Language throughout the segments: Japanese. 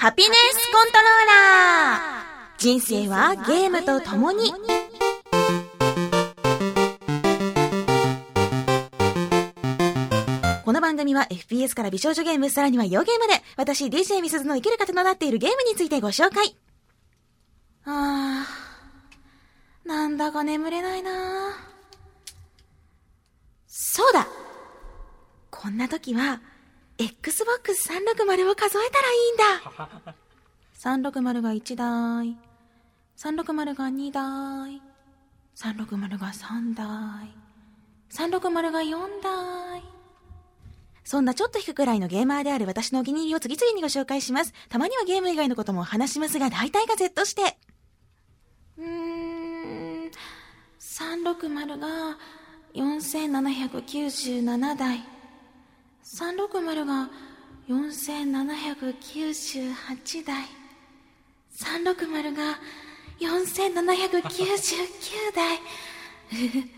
ハピネスコントローラー人生はゲームと共に。この番組は FPS から美少女ゲーム、さらには洋ゲームで、私 DJ ミスズの生きる方となっているゲームについてご紹介。あー、なんだか眠れないなそうだこんな時は、Xbox 360を数えたらいいんだ360が1台、360が2台、360が3台、360が4台。そんなちょっと引くくらいのゲーマーである私のお気に入りを次々にご紹介します。たまにはゲーム以外のことも話しますが、大体が Z して。うーん、360が4797台。360が4798台。360が4799台。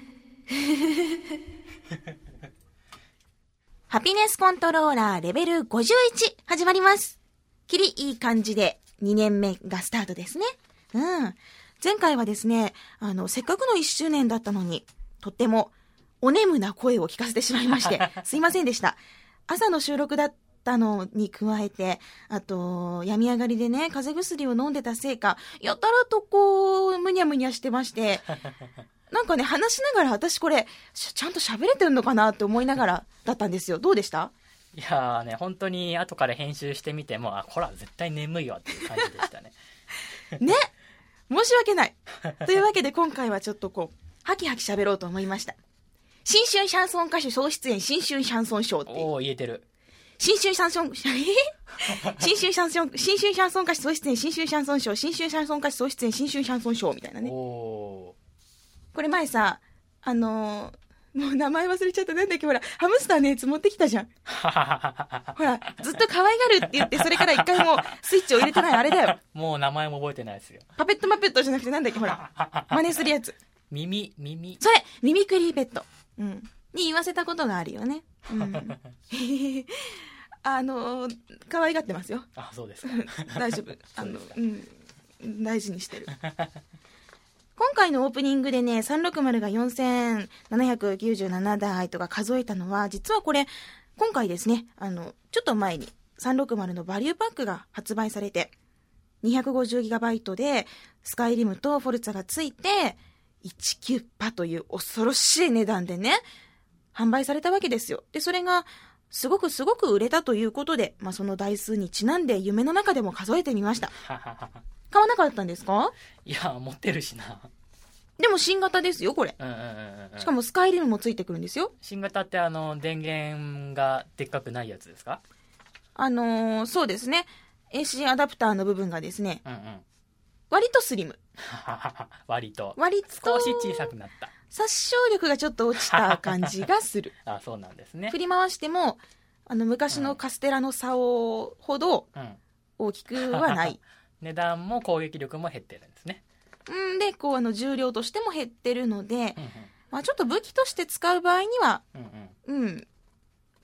ハピネスコントローラーレベル51始まります。きりいい感じで2年目がスタートですね。うん。前回はですね、あの、せっかくの1周年だったのに、とってもお眠な声を聞かせてしまいまして、すいませんでした。朝の収録だったのに加えて、あと、病み上がりでね、風邪薬を飲んでたせいか、やたらとこう、むにゃむにゃしてまして、なんかね、話しながら私これ、しちゃんと喋れてるのかなって思いながらだったんですよ。どうでした？いやーね、本当に後から編集してみても、あ、こら、絶対眠いわっていう感じでしたね。ね申し訳ない。というわけで今回はちょっとこう、ハキハキ喋ろうと思いました。新春シャンソン歌手総出演新春シャンソンショーっていう。おお言えてる。新春シャンソン、え 新春シャンソン、新春シャンソン歌手総出演新春シャンソンショー、新春シャンソン歌手総出演新春シャンソンショーみたいなねこれ前さ、あのーもう名前忘れちゃった。なんだっけほら、ハムスターのやつ持ってきたじゃん。ー。ほら、ずっと可愛がるって言って、それから一回もスイッチを入れてないあれだよ。もう名前も覚えてないですよ。パペットマペットじゃなくてなんだっけほら、真似するやつ。耳、耳。それ、ミミクリーペット。うん。に言わせたことがあるよね。うん。あのー可愛がってますよ。あ、そうですか。大丈夫。あのうん。大事にしてる。今回のオープニングでね、360が4797台とか数えたのは、実はこれ、今回ですね、あの、ちょっと前に360のバリューパックが発売されて、250GB で、スカイリムとフォルツァがついて、19パという恐ろしい値段でね、販売されたわけですよ。で、それが、すごくすごく売れたということで、まあ、その台数にちなんで夢の中でも数えてみました。買わなかったんですか？いや、持ってるしな。でも新型ですよ、これ。しかもスカイリムもついてくるんですよ。新型ってあの、電源がでっかくないやつですか？あのーそうですね。AC アダプターの部分がですね、うんうん。割とスリム。割と。割と、少し小さくなった。殺傷力がちょっと落ちた感じがする。あ、そうなんですね振。り回しても、あの、昔のカステラの竿ほどうん。大きくはない。値段も攻撃力も減ってるんですね。うんで、こう、あの、重量としても減ってるのでうん、うん。まあちょっと武器として使う場合には、うんうん。うん、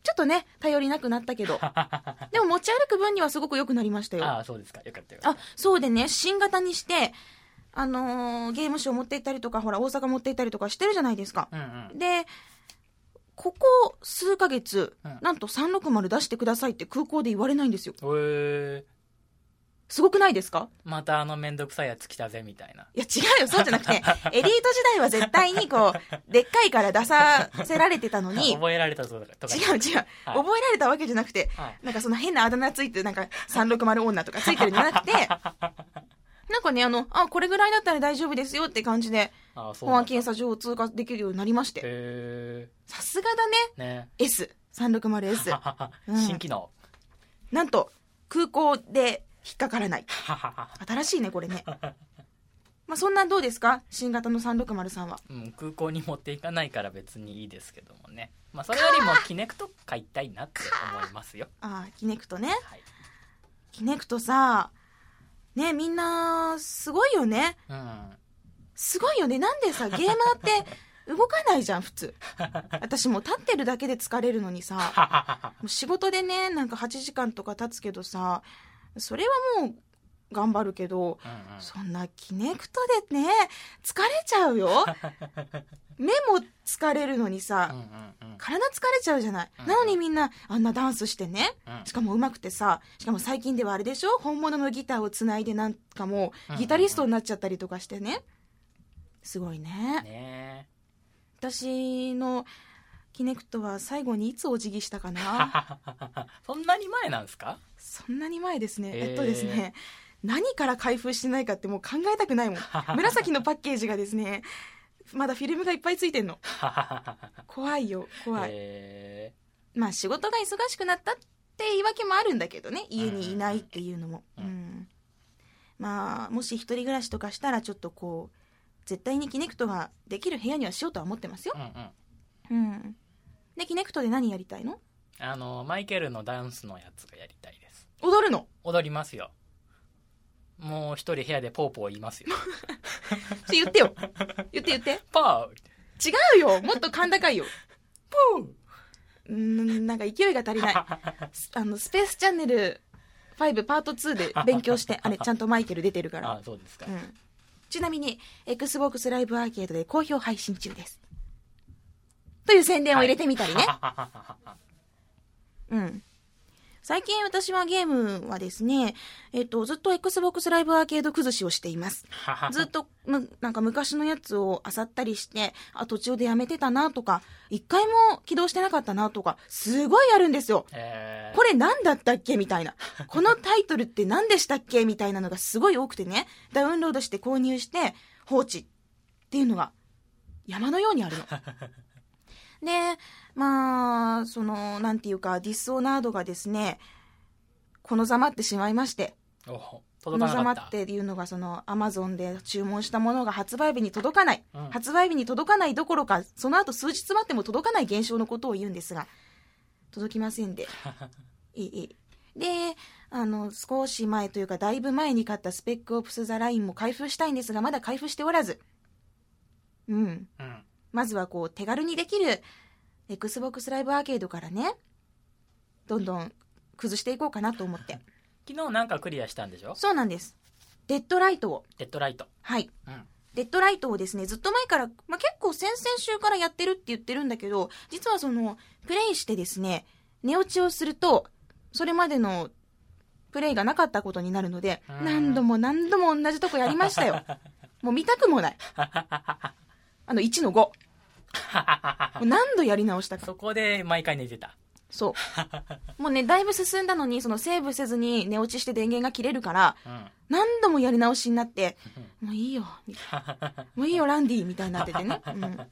ちょっとね、頼りなくなったけど、でも持ち歩く分にはすごく良くなりましたよ。ああ、そうですか。よかったよあ、そうでね、新型にして、あのーゲームショー持って行ったりとか、ほら、大阪持って行ったりとかしてるじゃないですか。た。うんうん。で、ここ数ヶ月、うんなんと360出してくださいって空港で言われないんですよ。えー、すごくないですか？またあのめんどくさいやつ来たぜみたいな。いや、違うよ、そうじゃなくて、エリート時代は絶対にこう、でっかいから出させられてたのに、違 う覚えられたぞとか。違う、覚えられたわけじゃなくて、はい。なんかその変なあだ名ついてる、なんか360女とかついてるんじゃなくて、なんかね、あの、あ、これぐらいだったら大丈夫ですよって感じで、ああ、そう保安。検査場を通過できるようになりまして。へさすがだね。え。ね S。360S。うん新機能。なんと、空港で引っかからない。新しいね、これね。まあ、そんなどうですか？新型の360さんは。うん、空港に持っていかないから別にいいですけどもね。まあ、それよりもキネクト買いたいなって思いますよ。ああ、キネクトね。はい。キネクトさ、ね、みんな、すごいよね。うん。すごいよね。なんでさ、ゲーマーって動かないじゃん、普通。私もう立ってるだけで疲れるのにさ、もう仕事でね、なんか8時間とか経つけどさ、それはもう頑張るけど、うんうんそんなキネクトでね、疲れちゃうよ。目も疲れるのにさ、うんうんうん体疲れちゃうじゃない。うんなのにみんなあんなダンスしてね。うんしかも上手くてさ、しかも最近ではあれでしょ？本物のギターをつないでなんかもうんうギタリストになっちゃったりとかしてね。すごいね。ね私のキネクトは最後にいつお辞儀したかな？そんなに前なんですか？そんなに前ですね。へー。えっとですね、何から開封してないかってもう考えたくないもん。紫のパッケージがですね、まだフィルムがいっぱいついてんの。怖いよ、怖い。へまあ仕事が忙しくなったって言い訳もあるんだけどね家にいないっていうのも、ううんんまあもし一人暮らしとかしたらちょっとこう絶対にキネクトができる部屋にはしようとは思ってますよ。ーうんうん。うんでキネクトで何やりたいの？あのマイケルのダンスのやつがやりたいです。踊るの？踊りますよ。もう一人部屋でポーポー言いますよ。ちょ言ってよ。言って言って。ポー。違うよ。もっと甲高いよ。ポー。うんなんか勢いが足りない。ス あのスペースチャンネル5パート2で勉強して あれちゃんとマイケル出てるから。あそうですか、うん、ちなみに XBOX ライブアーケードで好評配信中ですという宣伝を入れてみたりね、うん最近私はゲームはですね、えっと、ずっと Xbox ライブアーケード崩しをしています。ずっと、むなんか昔のやつを漁ったりして、あ、途中でやめてたなとか、一回も起動してなかったなとか、すごいあるんですよ。えーこれ何だったっけみたいな。このタイトルって何でしたっけみたいなのがすごい多くてね、ダウンロードして購入して放置っていうのが山のようにあるの。で、まあ、その、なんていうか、ディスオナードがですね、このざまってしまいまして、おこ届のざまっていうのがそのアマゾンで注文したものが発売日に届かない、うん。発売日に届かないどころかその後数日待っても届かない現象のことを言うんですが届きませんで。いいいいであの少し前というかだいぶ前に買った Spec Ops: The Line も開封したいんですがまだ開封しておらず。うん。うんまずはこう手軽にできる XBOX ライブアーケードからねどんどん崩していこうかなと思って。昨日なんかクリアしたんでしょ？そうなんです。 Deadlight を。 Deadlight。はい。うん。 Deadlight をですね、ずっと前から、まあ、結構先々週からやってるって言ってるんだけど、実はその、プレイしてですね、寝落ちをすると、それまでのプレイがなかったことになるので、うん。何度も何度も同じとこやりましたよ。もう見たくもない。あの、1の5。もう何度やり直したか。そこで毎回寝てたそう。もうね、だいぶ進んだのに、そのセーブせずに寝落ちして電源が切れるから、うん何度もやり直しになって、もういいよ、みたいな。もういいよ、ランディみたいになっててね。うん、で、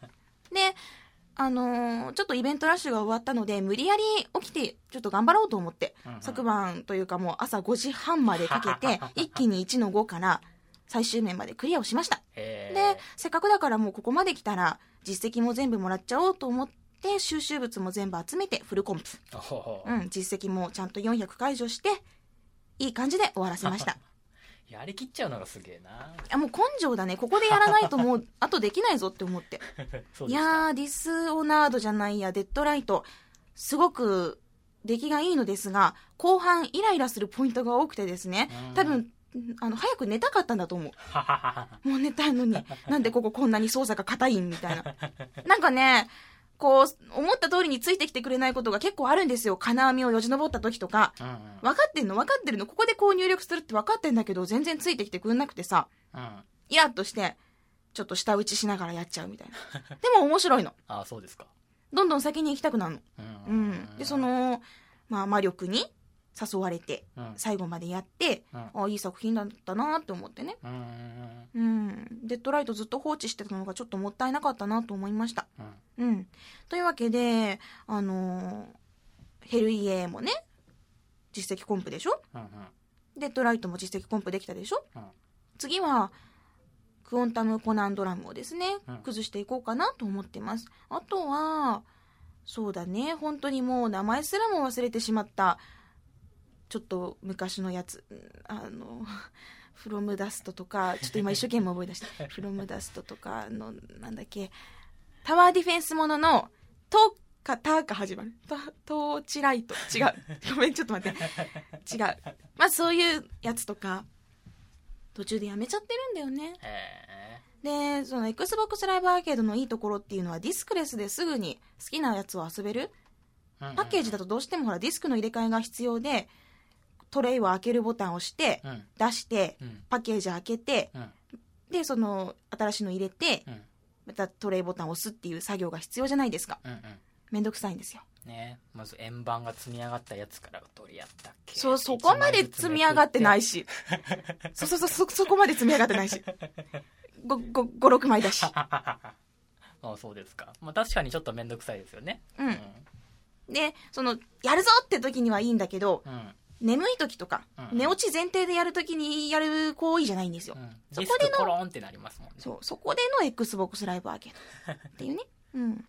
あのーちょっとイベントラッシュが終わったので、無理やり起きて、ちょっと頑張ろうと思って、うんうん昨晩というかもう朝5時半までかけて、一気に1の5から最終面までクリアをしました。で、せっかくだからもうここまで来たら、実績も全部もらっちゃおうと思って、収集物も全部集めてフルコンプ。うん、実績もちゃんと400解除して、いい感じで終わらせました。やりきっちゃうのがすげえなあもう根性だね。ここでやらないともう、あとできないぞって思って。いやー、ディスオナードじゃないや、デッドライト。すごく出来がいいのですが、後半イライラするポイントが多くてですねう、ん多分、あの、早く寝たかったんだと思う。もう寝たいのに、なんでこここんなに操作が硬いんみたいな。なんかね、こう、思った通りについてきてくれないことが結構あるんですよ。金網をよじ登った時とか。うんうん分かってんの？分かってるの？ここでこう入力するって分かってんだけど、全然ついてきてくんなくてさ、うんイラッとして、ちょっと舌打ちしながらやっちゃうみたいな。でも面白いの。ああそうですかどんどん先に行きたくなるの。ううん。で、その、まあ、魔力に誘われて、うん最後までやって、うんあいい作品だったなって思ってね。うんうん。デッドライトずっと放置してたのがちょっともったいなかったなと思いました。うんうん。というわけで、あのーヘルイエーもね、実績コンプでしょ？うんうんデッドライトも実績コンプできたでしょ？うん次は、クオンタムコナンドラムをですねうん、崩していこうかなと思ってます。あとは、そうだね、本当にもう名前すらも忘れてしまった、ちょっと昔のやつ、うんあの、フロムダストとか、ちょっと今一生懸命覚え出した。フロムダストとかの、なんだっけ、タワーディフェンスものの、と、か、たか始まる。と、トーチライト。違う。ごめん、ちょっと待って。違う。まあそういうやつとか、途中でやめちゃってるんだよね。へで、その Xbox ライブアーケードのいいところっていうのはディスクレスですぐに好きなやつを遊べる。ーパッケージだとどうしてもほらディスクの入れ替えが必要で、トレイを開けるボタンを押して、うん出して、うんパッケージ開けて、うんで、その新しいの入れて、うんまたトレイボタンを押すっていう作業が必要じゃないですか。うんうんめんどくさいんですよ。ねまず円盤が積み上がったやつからどれやったっけ？そう、そこまで積み上がってないし。そうそうそう、そ、そこまで積み上がってないし。ご、ご、五六枚だし。あそうですか、まあ、確かにちょっと面倒くさいですよねう。うんで、その、やるぞって時にはいいんだけど、うん眠い時とか、うん寝落ち前提でやる時にやる行為じゃないんですよ。うんそこでのコロンってなりますもんねそう、そこでの Xbox ライブアーケードっていうね。うん。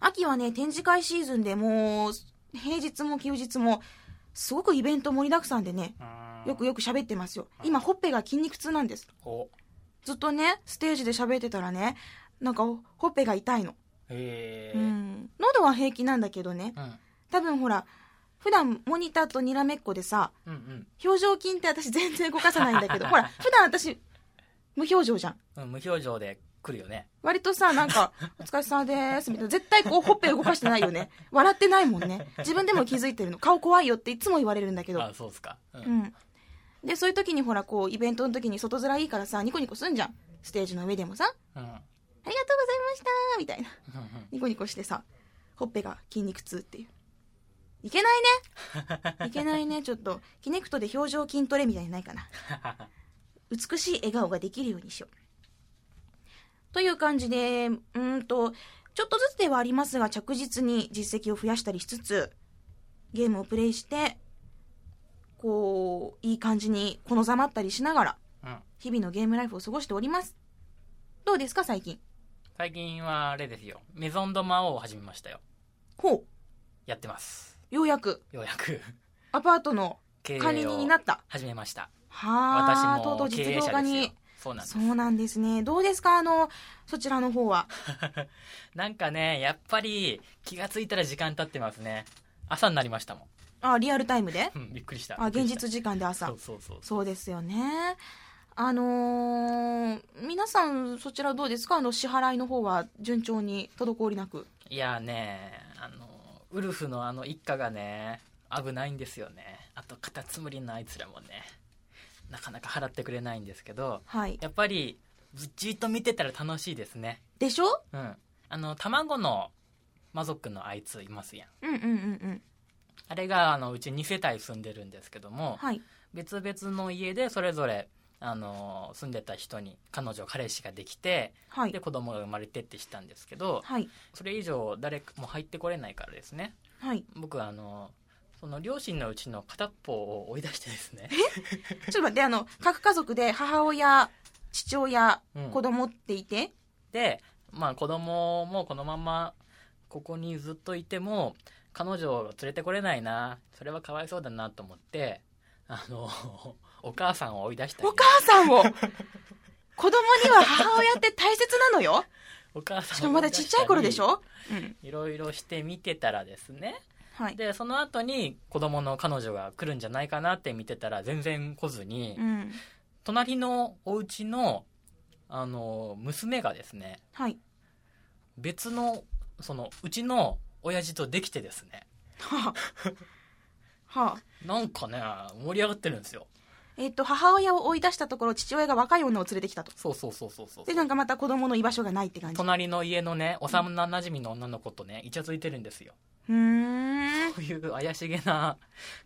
秋はね、展示会シーズンでもう、平日も休日も、すごくイベント盛りだくさんでね、うんよくよく喋ってますよ。今、ほっぺが筋肉痛なんです。おずっとね、ステージで喋ってたらね、なんか、ほっぺが痛いの。へえうん。喉は平気なんだけどね、うん多分ほら、普段モニターとにらめっこでさ、うんうん表情筋って私全然動かさないんだけど、ほら、普段私、無表情じゃん。うん無表情で来るよね割とさ、なんか、お疲れ様です、みたいな。絶対こう、ほっぺ動かしてないよね。笑ってないもんね。自分でも気づいてるの。顔怖いよっていつも言われるんだけど。あそうですかううんん。で、そういう時にほら、こう、イベントの時に外面いいからさ、ニコニコすんじゃん。ステージの上でもさ、うんありがとうございましたみたいな。ニコニコしてさ、ほっぺが筋肉痛っていう。いけないね。いけないね。ちょっと、キネクトで表情筋トレみたいにないかな。美しい笑顔ができるようにしよう。という感じで、うーんと、ちょっとずつではありますが、着実に実績を増やしたりしつつ、ゲームをプレイして、こう、いい感じにこのざまったりしながら、うん日々のゲームライフを過ごしております。どうですか、最近？最近はあれですよメゾンド魔王を始めましたよほやってますう、ようやく、ようやくアパートの経営管理人になをった。始めましたはあ、私とうとう実業家にですよ。そうなんですそうなんですね。どうですか、あの、そちらの方は。なんかねやっぱり気がついたら時間経ってますね朝になりましたもんあ、リアルタイムで？うんびっくりしたあ、びっくりした現実時間で朝そう。そうそうそうですよね。あのー皆さんそちらどうですか？あの支払いの方は順調に滞りなく。いやねあのウルフのあの一家がね危ないんですよねあとカタツムリのあいつらもねなかなか払ってくれないんですけどはい。やっぱりじじっと見てたら楽しいですねでしょ？うんあの卵の魔族のあいついますやんうんうんうんうん。あれがあのうち2世帯住んでるんですけどもはい。別々の家でそれぞれあの住んでた人に彼女彼氏ができてはいで。子供が生まれてってしたんですけどはい。それ以上誰も入ってこれないからですねはい。僕はあのその両親のうちの片っぽを追い出してですね、ちょっと待って、あの、各家族で母親、父親、うん子供っていて、でまあ子供もこのままここにずっといても彼女を連れてこれないなそれはかわいそうだなと思ってあのお母さんを追い出したりお母さんを、子供には母親って大切なのよ。お母さんしかもまだちっちゃい頃でしょ？うん。いろいろして見てたらですねはい。でその後に子供の彼女が来るんじゃないかなって見てたら全然来ずに、うん。隣のお家のあの娘がですねはい。別のそのうちの親父とできてですねはあ。はあ。なんかね盛り上がってるんですよえっ、と、母親を追い出したところ、父親が若い女を連れてきたと。そうそうそうそうそうで、なんかまた子供の居場所がないって感じ。う隣の家のね幼なじみの女の子とねイチャついてるんですよーん。こういう怪しげな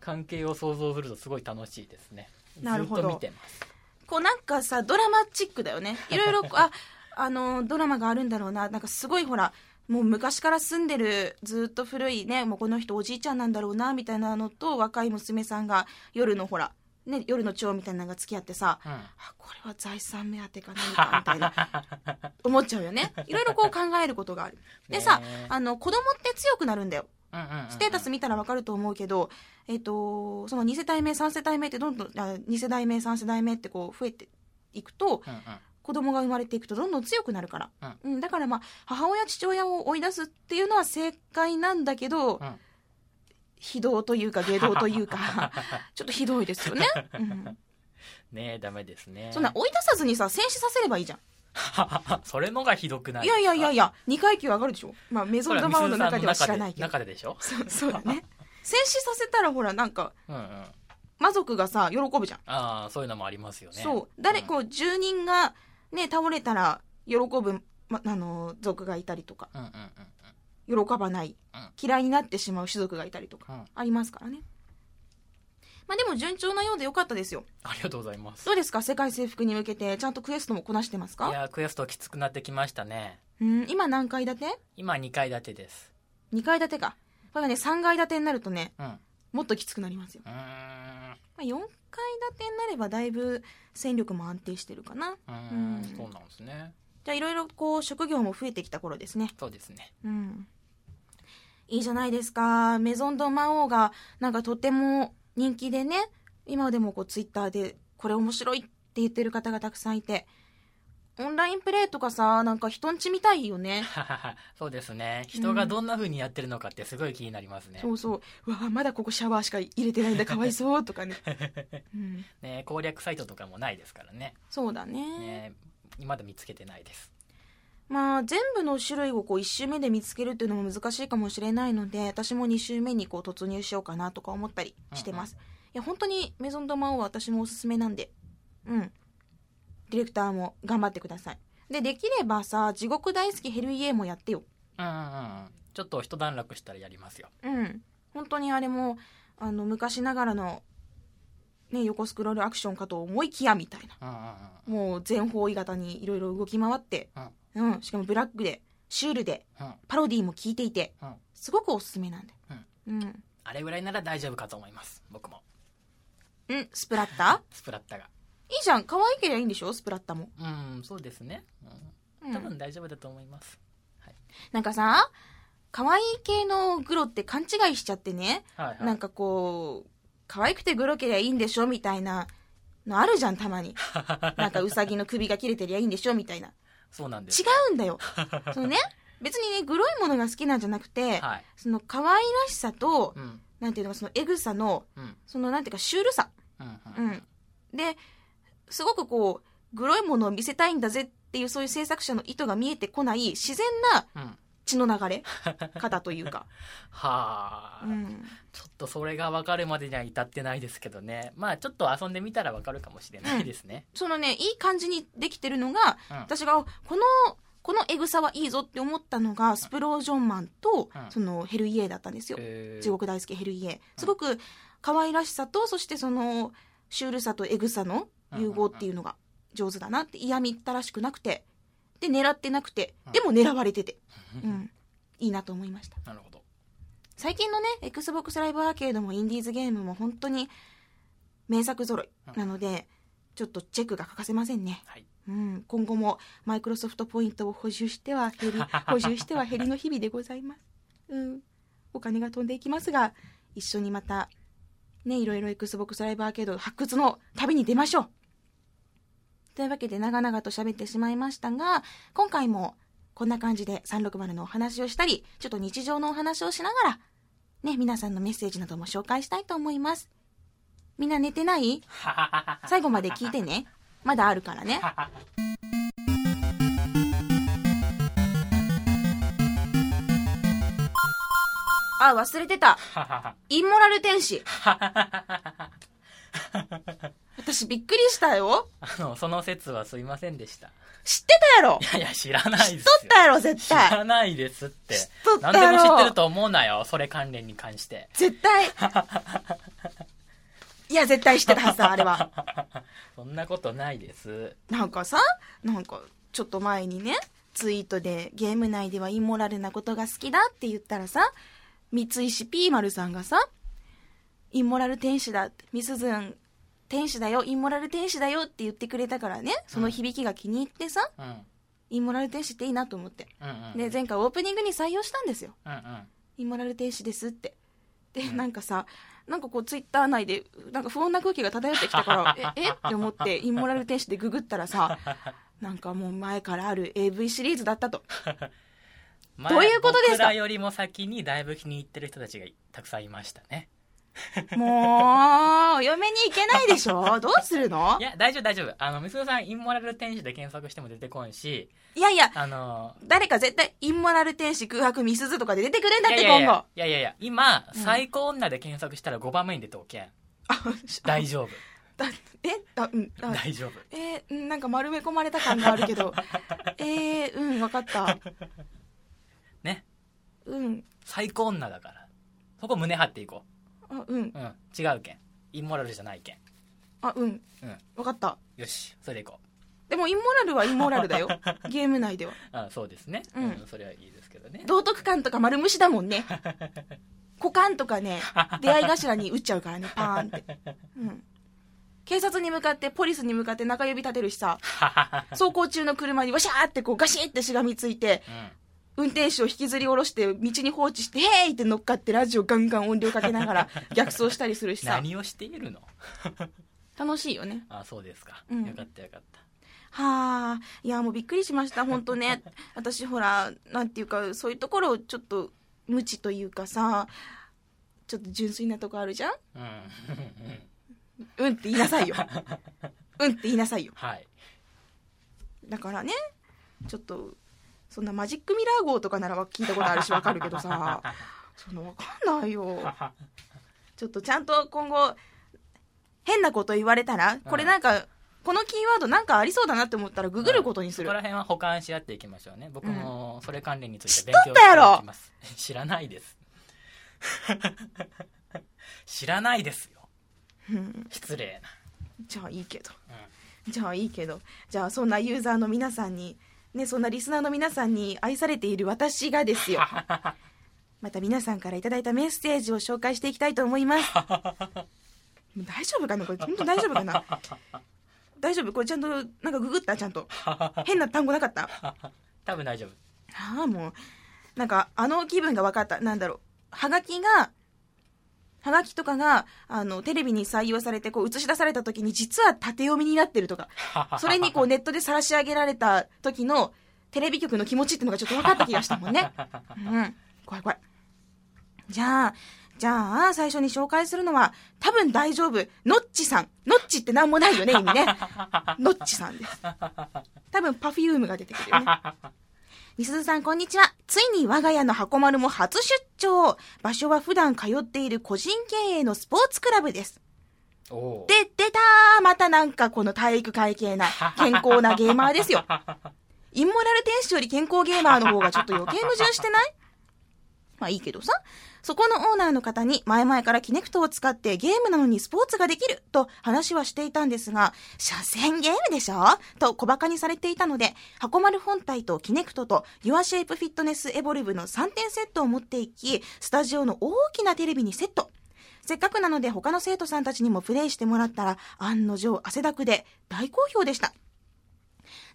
関係を想像するとすごい楽しいですねなるほどずっと見てますこうなんかさ、ドラマチックだよね。いろいろ、あ、あの、ドラマがあるんだろうな。なんかすごいほら、もう昔から住んでる、ずっと古いね、もうこの人おじいちゃんなんだろうな、みたいなのと、若い娘さんが夜のほら、ね、夜の蝶みたいなのが付き合ってさ、うんあ、これは財産目当てか何か、みたいな、思っちゃうよね。いろいろこう考えることがある。でさあの、子供って強くなるんだよ。うんうんうんうんステータス見たらわかると思うけど、えっ、と、その2世帯目、3世帯目ってどんどん、あ2世代目、3世代目ってこう増えていくと、うんうん子供が生まれていくとどんどん強くなるから。うん、だからまあ、母親、父親を追い出すっていうのは正解なんだけど、うん非道というか、下道というか、ちょっとひどいですよね。うん、ねえダメですねそんな追い出さずにさ、戦死させればいいじゃん。それのがひどくないいやいやいやいやや、2階級上がるでしょ。まあ、メゾンドマオの中では知らないけど。中ででしょそうそうだね。戦死させたらほら、なんか、うんうん魔族がさ、喜ぶじゃん。ああそういうのもありますよねそう。誰、んこう、住人が、ね、倒れたら、喜ぶ、ま、あの、族がいたりとか、うんうんうん喜ばないうん、嫌いになってしまう種族がいたりとか、うんありますからね。まあでも順調なようでよかったですよ。ありがとうございますどうですか？世界征服に向けて、ちゃんとクエストもこなしてますいかやークエストきつくなってきましたねうん、今何階建て？今2階建てです ?2 階建てか。これがね、3階建てになるとね、うんうもっときつくなりますよ。ーんまあ、4階建てになればだいぶ戦力も安定してるかな。うーうんんそうなんですねじゃあいろいろこう職業も増えてきた頃ですね。そうですねうん。いいじゃないですか。メゾンド魔王がなんかとても人気でね、今でもこうツイッターでこれ面白いって言ってる方がたくさんいて、オンラインプレイとかさ、なんか人んちみたいよね。そうですね人がどんな風にやってるのかってすごい気になりますね、そうそう。うわまだここシャワーしか入れてないんだ、かわいそうとかね。うん、ね攻略サイトとかもないですからねそうだね。ねまだ見つけてないですまあ、全部の種類をこう1周目で見つけるっていうのも難しいかもしれないので、私も2周目にこう突入しようかなとか思ったりしてます。いや、本当にメゾンドマオは私もおすすめなんで、うん。ディレクターも頑張ってください。で、できればさ、地獄大好きヘルイエもやってよ。うんうんうんちょっと一段落したらやりますようん。本当にあれも、あの、昔ながらの、ね、横スクロールアクションかと思いきやみたいな。うんうんうんもう全方位型にいろいろ動き回って、うん、しかもブラックで、シュールで、うん。パロディも効いていて、うん。すごくおすすめなんで。うん。あれぐらいなら大丈夫かと思います僕も。うん、スプラッタ？スプラッタが。いいじゃん。可愛いけりゃいいんでしょ？スプラッタも。うんそうですね、うん、うん。多分大丈夫だと思います、なんかさ、可愛い系のグロって勘違いしちゃってね。はいはい。なんかこう、可愛くてグロけりゃいいんでしょ？みたいなのあるじゃん、たまに。なんかウサギの首が切れてりゃいいんでしょ？みたいな。そうなんです違うんだよ。そのね、別にね、グロいものが好きなんじゃなくて、はいその可愛らしさと、うんなんていうのか、そのエグさの、うんそのなんていうか、シュールさ。うんううんん。で、すごくこう、グロいものを見せたいんだぜっていうそういう制作者の意図が見えてこない自然なうん血の流れ？方というか。はあ、うん。ちょっとそれが分かるまでには至ってないですけどね。まあちょっと遊んでみたら分かるかもしれないですね、そのね、いい感じにできてるのが、うん。私が、この、このエグさはいいぞって思ったのが、スプロージョンマンと、うん。そのヘルイエーだったんですよ。地獄大好きヘルイエー。すごく可愛らしさと、そしてその、シュールさとエグさの融合っていうのが上手だなって、嫌みったらしくなくて、で、狙ってなくて、でも狙われてて、うん、いいなと思いました。なるほど最近のね、Xbox ライブアーケードもインディーズゲームも本当に名作揃いなので、ちょっとチェックが欠かせませんね。はいうん、今後もマイクロソフトポイントを補充しては減り、補充しては減りの日々でございます。うん。お金が飛んでいきますが、一緒にまた、ね、いろいろ Xbox ライブアーケード発掘の旅に出ましょう。というわけで長々と喋ってしまいましたが、今回もこんな感じで360のお話をしたり、ちょっと日常のお話をしながら、ね、皆さんのメッセージなども紹介したいと思います。みんな寝てない？最後まで聞いてね。まだあるからね。あ、忘れてた。インモラル天使。私びっくりしたよ。あのその説はすいませんでした知ってたやろいやいや知らないですよ知っとったやろ、絶知対。らないですって知っとった何でやろも知ってると思うなよそれ関連に関して絶対。いや、絶対知ってたはずだ、あれは。そんなことないですなんかさ、なんか、ちょっと前にね、ツイートでゲーム内ではインモラルなことが好きだって言ったらさ、三石ピーマルさんがさ、インモラル天使だミスズン天使だよ、インモラル天使だよって言ってくれたからね、その響きが気に入ってさ、うんインモラル天使っていいなと思って。うんうんで、前回オープニングに採用したんですよ。うんうんインモラル天使ですって。で、なんかさ、なんかこうツイッター内で、なんか不穏な空気が漂ってきたから、え、え？って思って、インモラル天使でググったらさ、なんかもう前からある AV シリーズだったと。前どういうことですか？僕らよりも先にだいぶ気に入ってる人たちがたくさんいましたね。もう、お嫁に行けないでしょ？どうするの？いや、大丈夫大丈夫。あの、みすずさん、インモラル天使で検索しても出てこんし、いやいや、あの、誰か絶対、インモラル天使空白ミスズとかで出てくるんだって、いやいやい今後や。いやいやいや、今、うん最高女で検索したら5番目に出ておけん。あ大丈夫。だえ？あ、うん。あ大丈夫。えーうんなんか丸め込まれた感があるけど。えー、うん、わかった。ね。うん。最高女だから。そこ胸張っていこあ、うん。う。うん。違うけん。インモラルじゃないけん。あ、うん。うん。わかった。よし。それでいこでも、インモラルはインモラルだよ。ゲーム内では。う。あそうですね。うんそれはいいですけどね。道徳感とか丸無視だもんね。股間とかね、出会い頭に打っちゃうからね、パーンって。うん。警察に向かって、ポリスに向かって中指立てるしさ、走行中の車にわしゃーってこうガシッってしがみついて、うん。運転手を引きずり下ろして道に放置して、へーいって乗っかってラジオガンガン音量かけながら 逆走したりするしさ、何をしているの？楽しいよね。あそうですか。うんよかったよかった。はあ、いやもうびっくりしました、本当ね。私ほら、なんていうか、そういうところちょっと無知というかさ、ちょっと純粋なとこあるじゃんうん？うんうんって言いなさいよ。うんって言いなさいよ。はい。だからね、ちょっと、そんなマジックミラー号とかなら聞いたことあるしわかるけどさ、そのわかんないよ。ちょっとちゃんと今後、変なこと言われたら、これなんか、このキーワードなんかありそうだなって思ったらググることにするそこ。ら辺は保管し合っていきましょうね。僕もそれ関連について知っとったやろしていきます。知らないです。知らないですよ。うん失礼な。じゃあいいけど。うじゃあいいけど。じゃあそんなユーザーの皆さんに、ね、そんなリスナーの皆さんに愛されている私がですよ。また皆さんからいただいたメッセージを紹介していきたいと思います。大丈夫かな？これ本当大丈夫かな？大丈夫？これちゃんと、なんかググった？ちゃんと。変な単語なかった？ん多分大丈夫。ああ、もう、なんか、あの気分が分かった。なんだろう。はがきが、はがきとかが、あの、テレビに採用されて、こう、映し出された時に、実は縦読みになってるとか、それにこう、ネットで晒し上げられた時の、テレビ局の気持ちっていうのがちょっと分かった気がしたもんね。うん。怖い怖い。じゃあ、じゃあ、最初に紹介するのは、多分大丈夫。ノッチさん。ノッチってなんもないよね、意味ね。ノッチさんです。多分、パフュームが出てくるよね。みすずさん、こんにちは。ついに我が家の箱丸も初出張。場所は普段通っている個人経営のスポーツクラブです。で、出たーまたなんかこの体育会系な、健康なゲーマーですよ。インモラル天使より健康ゲーマーの方がちょっと余計矛盾してない？まあいいけどさ。そこのオーナーの方に前々から Kinect を使ってゲームなのにスポーツができると話はしていたんですが、所詮ゲームでしょと小馬鹿にされていたので、箱丸本体とキネクトと Your Shape Fitness Evolve の3点セットを持っていき、スタジオの大きなテレビにセット。せっかくなので他の生徒さんたちにもプレイしてもらったら案の定汗だくで大好評でした。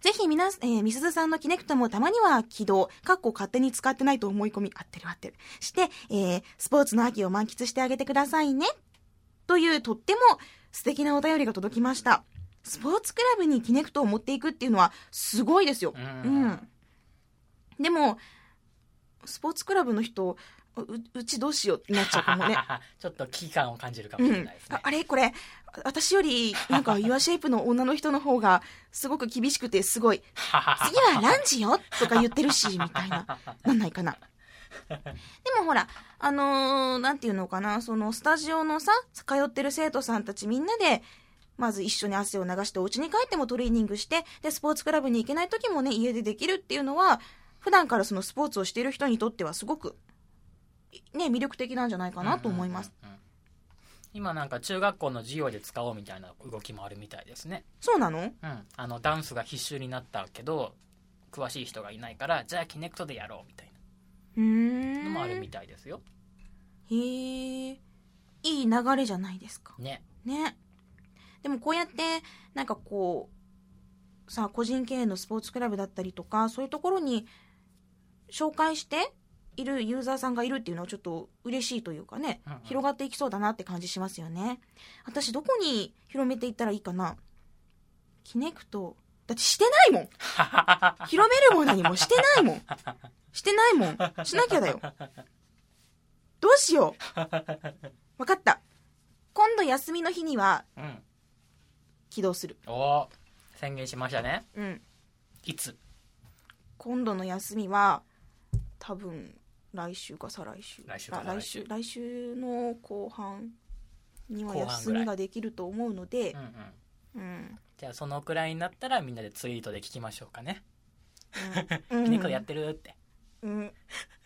ぜひ皆、えー、みすずさんのキネクトもたまには起動、かっこ勝手に使ってないと思い込み、合ってる合ってる。して、えー、スポーツの秋を満喫してあげてくださいね。というとっても素敵なお便りが届きました。スポーツクラブにキネクトを持っていくっていうのはすごいですよ。ううんん。でも、スポーツクラブの人、ううちどうしようってなっちゃうかもね。ちょっと危機感を感じるかもうんしれないです、ね。あ。あれ？これ私よりなんか Your Shape の女の人の方がすごく厳しくてすごい 次はランジよとか言ってるしみたいな。なんないかな。でもほらあのーなんていうのかな。そのスタジオのさ通ってる生徒さんたちみんなでまず一緒に汗を流してお家に帰ってもトレーニングしてでスポーツクラブに行けない時もね家でできるっていうのは普段からそのスポーツをしている人にとってはすごくね魅力的なんじゃないかなと思います、うんうんうんうん。今なんか中学校の授業で使おうみたいな動きもあるみたいですね。そうなの？うん。あの、ダンスが必修になったけど、詳しい人がいないから、じゃあキネクトでやろうみたいなんのもあるみたいですよ。へえいい流れじゃないですかね。ねでもこうやってなんかこうさ個人経営のスポーツクラブだったりとかそういうところに紹介しているユーザーさんがいるっていうのはちょっと嬉しいというかね、うんうん広がっていきそうだなって感じしますよね私どこに広めていったらいいかな？キネクトだってしてないもん。広めるも何もしてないもん。してないもん。しなきゃだよ。どうしよう。わかった。今度休みの日にはうん。起動する。おー宣言しましたね。うん。いつ？今度の休みは、多分、来週か再来週。来週来週週、来週の後半には休みができると思うのでうん、うん。うん。じゃあそのくらいになったらみんなでツイートで聞きましょうかね。うん。猫やってるって。うん。うん。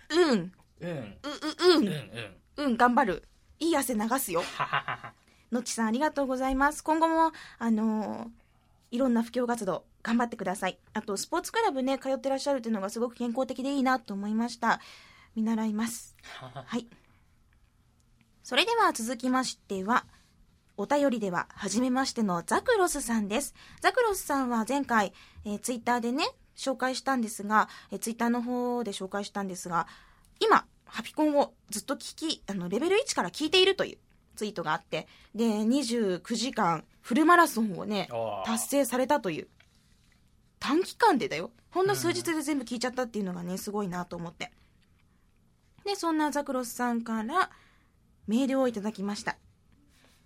うん。うん。う、う、ううんうん。ん。うん、頑張る。いい汗流すよ。のっちさんありがとうございます。今後も、あのーいろんな布教活動頑張ってください。あと、スポーツクラブね、通ってらっしゃるっていうのがすごく健康的でいいなと思いました。見習います。はい。それでは続きましては、お便りでは、はじめましてのザクロスさんです。ザクロスさんは前回、えーツイッターでね、紹介したんですが、えーツイッターの方で紹介したんですが、今、ハピコンをずっと聞き、あの、レベル1から聞いているというツイートがあって、で、29時間フルマラソンをね、達成されたという。短期間でだよ。ほんの数日で全部聞いちゃったっていうのがね、すごいなと思って。で、そんなザクロスさんからメールをいただきました。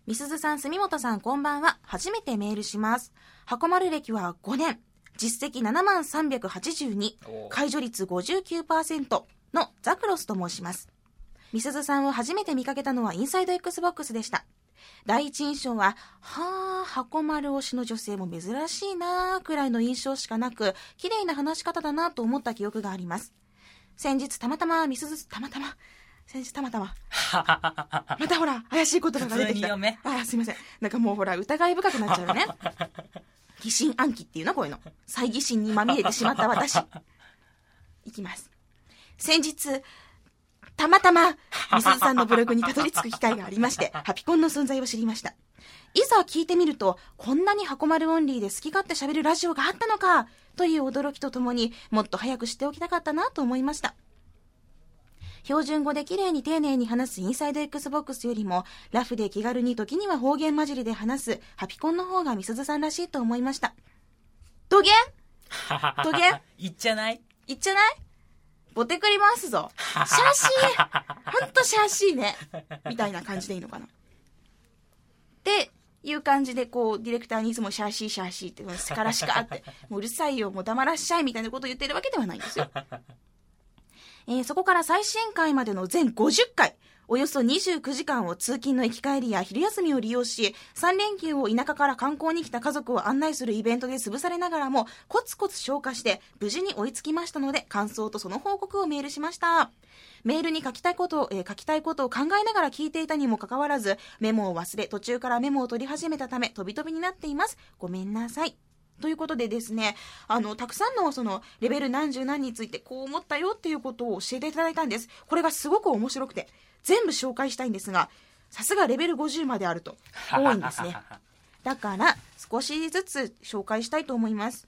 みすずさん、住本さん、こんばんは。初めてメールします。箱丸歴は5年。実績7万382。おー解除率59%のザクロスと申します。みすずさんを初めて見かけたのはインサイド XBOX でした。第一印象は、はあ、箱丸推しの女性も珍しいなあくらいの印象しかなく、綺麗な話し方だなと思った記憶があります。先日たまたまみすず、たまたま、先日たまたま、またほら、怪しい言葉が出てきた。あ、すいません。なんかもうほら、疑い深くなっちゃうよね。疑心暗鬼っていうの？こういうの。猜疑心にまみれてしまった私。いきます。先日、たまたま、みすずさんのブログにたどり着く機会がありまして、ハピコンの存在を知りました。いざ聞いてみると、こんなに箱丸オンリーで好き勝手喋るラジオがあったのか、という驚きとともにもっと早く知っておきたかったなと思いました。標準語で綺麗に丁寧に話すインサイド XBOX よりも、ラフで気軽に時には方言混じりで話すハピコンの方がみすずさんらしいと思いました。どげんどげんいっちゃない？いっちゃない？ボテクリ回すぞ。シャーシー ほんとシャーシーね。みたいな感じでいいのかな。っていう感じで、こう、ディレクターにいつもシャーシーシャーシーって、スカラシカって、もううるさいよ、もう黙らっしゃいみたいなことを言ってるわけではないんですよ。えーそこから最新回までの全50回、およそ29時間を通勤の行き帰りや昼休みを利用し、3連休を田舎から観光に来た家族を案内するイベントで潰されながらも、コツコツ消化して、無事に追いつきましたので、感想とその報告をメールしました。メールに書きたいことを、えー書きたいことを考えながら聞いていたにもかかわらず、メモを忘れ、途中からメモを取り始めたため、飛び飛びになっています。ごめんなさい。ということでですね、あの、たくさんのその、レベル何十何についてこう思ったよっていうことを教えていただいたんです。これがすごく面白くて、全部紹介したいんですが、さすがレベル50まであると、多いんですね。だから、少しずつ紹介したいと思います。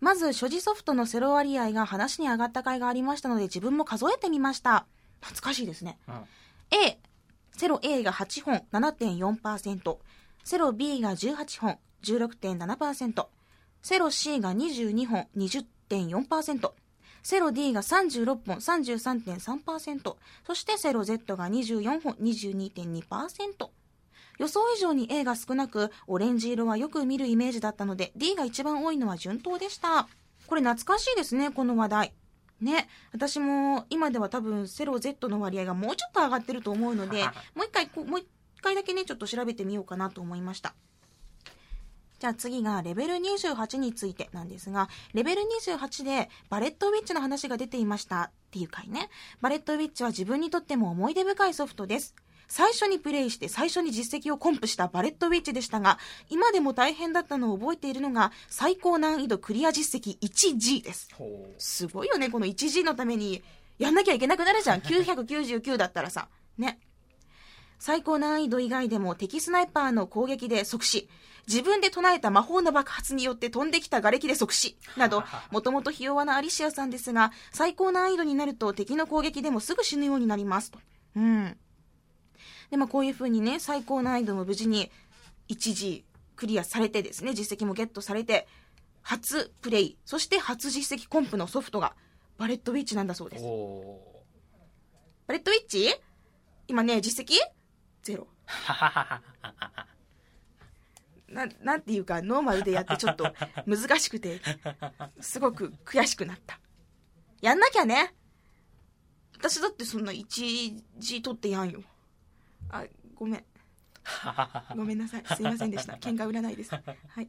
まず、所持ソフトのセロ割合が話に上がった回がありましたので、自分も数えてみました。懐かしいですね。うん A、セロ A が8本、7.4%。セロ B が18本、16.7%。セロ C が22本、20.4%。セロ D が36本、33.3%。そしてセロ Z が24本、22.2%。予想以上に A が少なく、オレンジ色はよく見るイメージだったので、D が一番多いのは順当でした。これ懐かしいですね、この話題。ね、私も今では多分セロ Z の割合がもうちょっと上がってると思うので、もう一回もう一回だけね、ちょっと調べてみようかなと思いました。じゃあ次がレベル28についてなんですが、レベル28でバレットウィッチの話が出ていましたっていう回ね。バレットウィッチは自分にとっても思い出深いソフトです。最初にプレイして最初に実績をコンプしたバレットウィッチでしたが、今でも大変だったのを覚えているのが最高難易度クリア実績 1G です。すごいよね、この 1G のためにやんなきゃいけなくなるじゃん。999だったらさ。ね。最高難易度以外でも敵スナイパーの攻撃で即死、自分で唱えた魔法の爆発によって飛んできた瓦礫で即死、など、もともとひ弱なアリシアさんですが、最高難易度になると敵の攻撃でもすぐ死ぬようになりますと。うん。で、まあこういう風にね、最高難易度も無事に 1G クリアされてですね、実績もゲットされて、初プレイ、そして初実績コンプのソフトが、バレットウィッチなんだそうです。おバレットウィッチ？今ね、実績？ゼロ。な、なんていうか、ノーマルでやってちょっと 難しくて、すごく悔しくなった。やんなきゃね。私だってそんな一時取ってやんよ。あ、ごめん。ごめんなさい。すいませんでした。喧嘩売らないです。はい。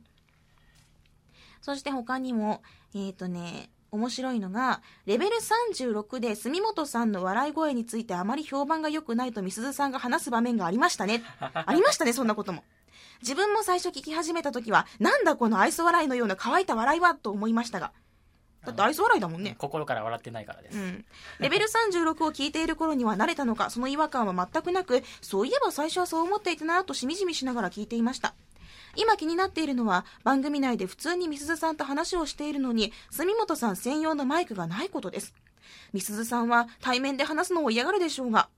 そして他にも、えっ、ー、とね、面白いのが、レベル36で住本さんの笑い声についてあまり評判が良くないとみすずさんが話す場面がありましたね。ありましたね、そんなことも。自分も最初聞き始めた時は、なんだこの愛想笑いのような乾いた笑いはと思いましたが。だって愛想笑いだもんね。心から笑ってないからです。うん。レベル36を聞いている頃には慣れたのか、その違和感は全くなく、そういえば最初はそう思っていたなとしみじみしながら聞いていました。今気になっているのは、番組内で普通にみすずさんと話をしているのに、住本さん専用のマイクがないことです。みすずさんは対面で話すのを嫌がるでしょうが、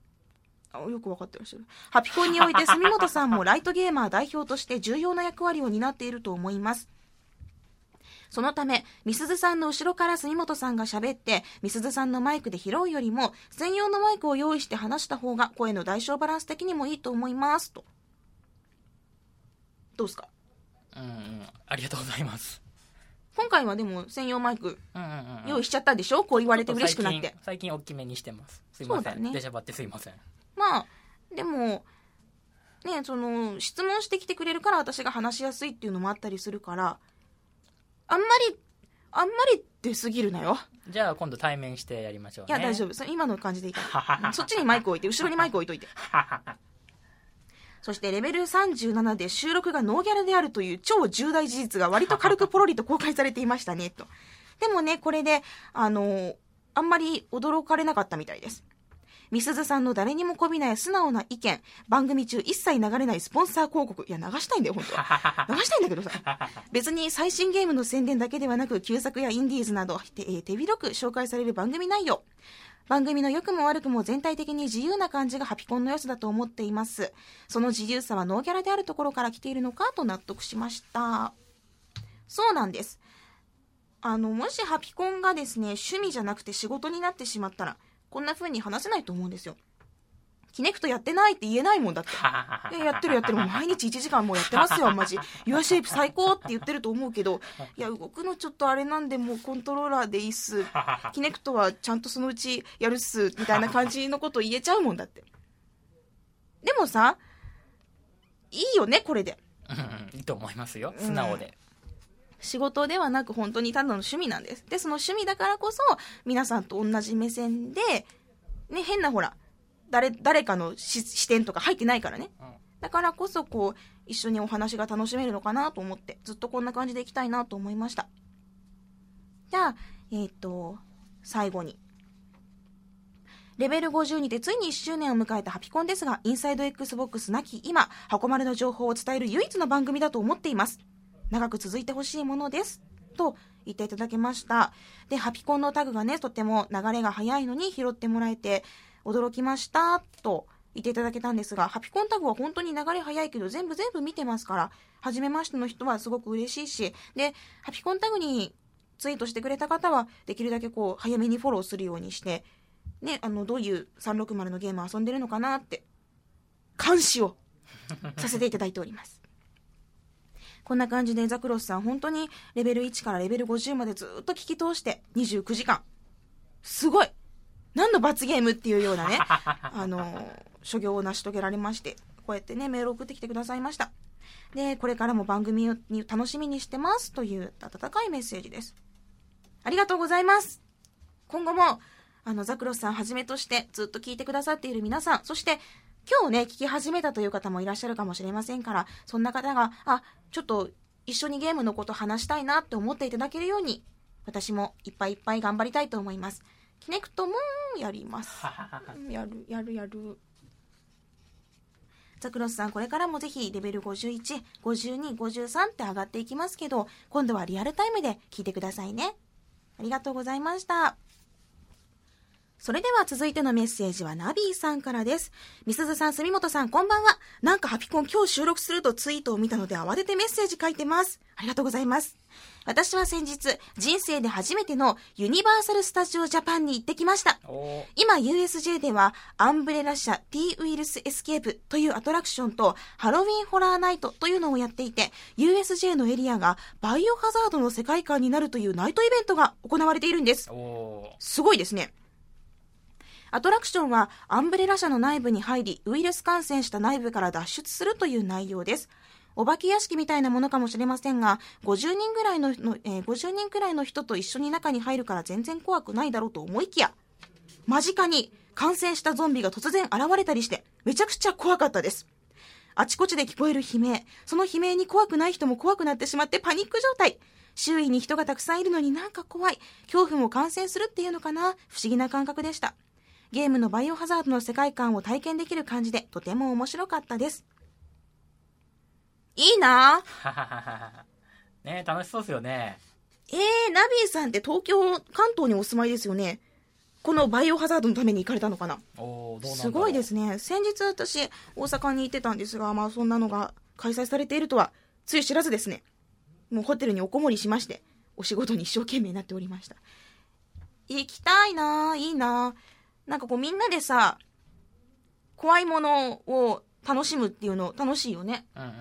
あよくわかってらっしゃる。ハピコンにおいて住本さんも ライトゲーマー代表として重要な役割を担っていると思います。そのため、みすずさんの後ろから住本さんが喋って、みすずさんのマイクで拾うよりも、専用のマイクを用意して話した方が声の代償バランス的にもいいと思います。と。どうですか？うんうん。ありがとうございます。今回はでも専用マイク用意しちゃったでしょ？こう言われて嬉しくなって最近大きめにしてますすいません、ね、出しゃばってすいませんまあでもねその質問してきてくれるから私が話しやすいっていうのもあったりするからあんまりあんまり出すぎるなよ。じゃあ今度対面してやりましょう、ね、いや大丈夫。今の感じでいいから。そっちにマイク置いて後ろにマイク置いといて。そしてレベル37で収録がノーギャラであるという超重大事実が割と軽くポロリと公開されていましたね、と。でもね、これで、あのあんまり驚かれなかったみたいです。みすずさんの誰にもこびない素直な意見、番組中一切流れないスポンサー広告。いや、流したいんだよ、本当は。流したいんだけどさ。別に最新ゲームの宣伝だけではなく、旧作やインディーズなど、手広く紹介される番組内容。番組の良くも悪くも全体的に自由な感じがハピコンの良さだと思っています。その自由さはノーギャラであるところから来ているのかと納得しました。そうなんです。あの、もしハピコンがですね、趣味じゃなくて仕事になってしまったら、こんな風に話せないと思うんですよ。キネクトやってないって言えないもんだって。いや、やってるやってる。もう毎日1時間もうやってますよ、マジ。ユアシェイプ最高って言ってると思うけど、いや、動くのちょっとあれなんで、もうコントローラーでいいっす。キネクトはちゃんとそのうちやるっす、みたいな感じのこと言えちゃうもんだって。でもさ、いいよね、これで。いいと思いますよ、素直で。仕事ではなく本当にただの趣味なんです。で、その趣味だからこそ、皆さんと同じ目線で、ね、変なほら、誰、誰かの視点とか入ってないからね。だからこそ、こう、一緒にお話が楽しめるのかなと思って、ずっとこんな感じでいきたいなと思いました。じゃあ、えっ、ー、と、最後に。レベル52でついに1周年を迎えたハピコンですが、インサイド XBOX なき今、箱丸の情報を伝える唯一の番組だと思っています。長く続いてほしいものです。と言っていただけました。で、ハピコンのタグがね、とっても流れが早いのに拾ってもらえて、驚きましたと言っていただけたんですが、ハピコンタグは本当に流れ早いけど全部全部見てますから、初めましての人はすごく嬉しいし、で、ハピコンタグにツイートしてくれた方は、できるだけこう、早めにフォローするようにして、ね、あの、どういう360のゲームを遊んでるのかなって、監視をさせていただいております。こんな感じでザクロスさん本当にレベル1からレベル50までずっと聞き通して29時間。すごい何の罰ゲームっていうようなね、あの、所業を成し遂げられまして、こうやってね、メールを送ってきてくださいました。で、これからも番組に楽しみにしてますという温かいメッセージです。ありがとうございます。今後も、あの、ザクロスさんはじめとしてずっと聞いてくださっている皆さん、そして今日ね、聞き始めたという方もいらっしゃるかもしれませんから、そんな方が、あ、ちょっと一緒にゲームのこと話したいなって思っていただけるように、私もいっぱいいっぱい頑張りたいと思います。キネクトもやります。やる、やる、やる。ザクロスさん、これからもぜひレベル51、52、53って上がっていきますけど、今度はリアルタイムで聞いてくださいね。ありがとうございました。それでは続いてのメッセージはナビーさんからです。みすずさん、住本さん、こんばんは。なんかハピコン今日収録するとツイートを見たので慌ててメッセージ書いてます。ありがとうございます。私は先日、人生で初めてのユニバーサル・スタジオ・ジャパンに行ってきました。今 USJ ではアンブレラ社 T ウイルスエスケープというアトラクションとハロウィンホラーナイトというのをやっていて USJ のエリアがバイオハザードの世界観になるというナイトイベントが行われているんです。すごいですね。アトラクションはアンブレラ社の内部に入りウイルス感染した内部から脱出するという内容です。お化け屋敷みたいなものかもしれませんが、50人ぐらいの、えー50人くらいの人と一緒に中に入るから全然怖くないだろうと思いきや、間近に感染したゾンビが突然現れたりして、めちゃくちゃ怖かったです。あちこちで聞こえる悲鳴。その悲鳴に怖くない人も怖くなってしまってパニック状態。周囲に人がたくさんいるのになんか怖い。恐怖も感染するっていうのかな？不思議な感覚でした。ゲームのバイオハザードの世界観を体験できる感じでとても面白かったです。いいな ね楽しそうですよね。えー、ナビーさんって東京、関東にお住まいですよね。このバイオハザードのために行かれたのかなすごいですね。先日私、大阪に行ってたんですが、まあそんなのが開催されているとは、つゆ知らずですね。もうホテルにおこもりしまして、お仕事に一生懸命になっておりました。行きたいなぁ、いいなぁ。なんかこうみんなでさ、怖いものを楽しむっていうの楽しいよね。うんうんうんうん。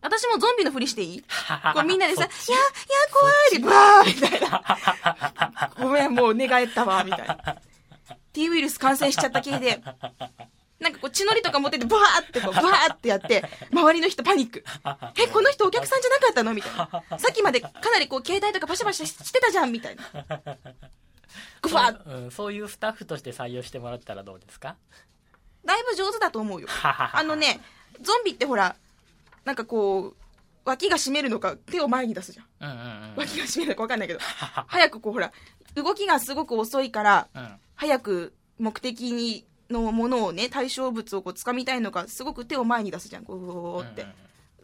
私もゾンビのふりしていい？こうみんなでさ、いや、いやち、怖いで、バーみたいな。ごめん、もう寝返ったわ、みたいな。T ウイルス感染しちゃった系で、なんかこう血のりとか持ってて、バーってこう、バーってやって、周りの人パニック。え、この人お客さんじゃなかったの？みたいな。さっきまでかなりこう、携帯とかパシャパシャしてたじゃん、みたいな。グワッうん、そういうスタッフとして採用してもらったらどうですか？だいぶ上手だと思うよ。あのね、ゾンビってほら、なんかこう、脇が締めるのか手を前に出すじゃん。うんうんうん。脇が締めるのか分かんないけど。早くこうほら、動きがすごく遅いから、うん。早く目的にのものをね、対象物をこう掴みたいのか、すごく手を前に出すじゃん、こうって。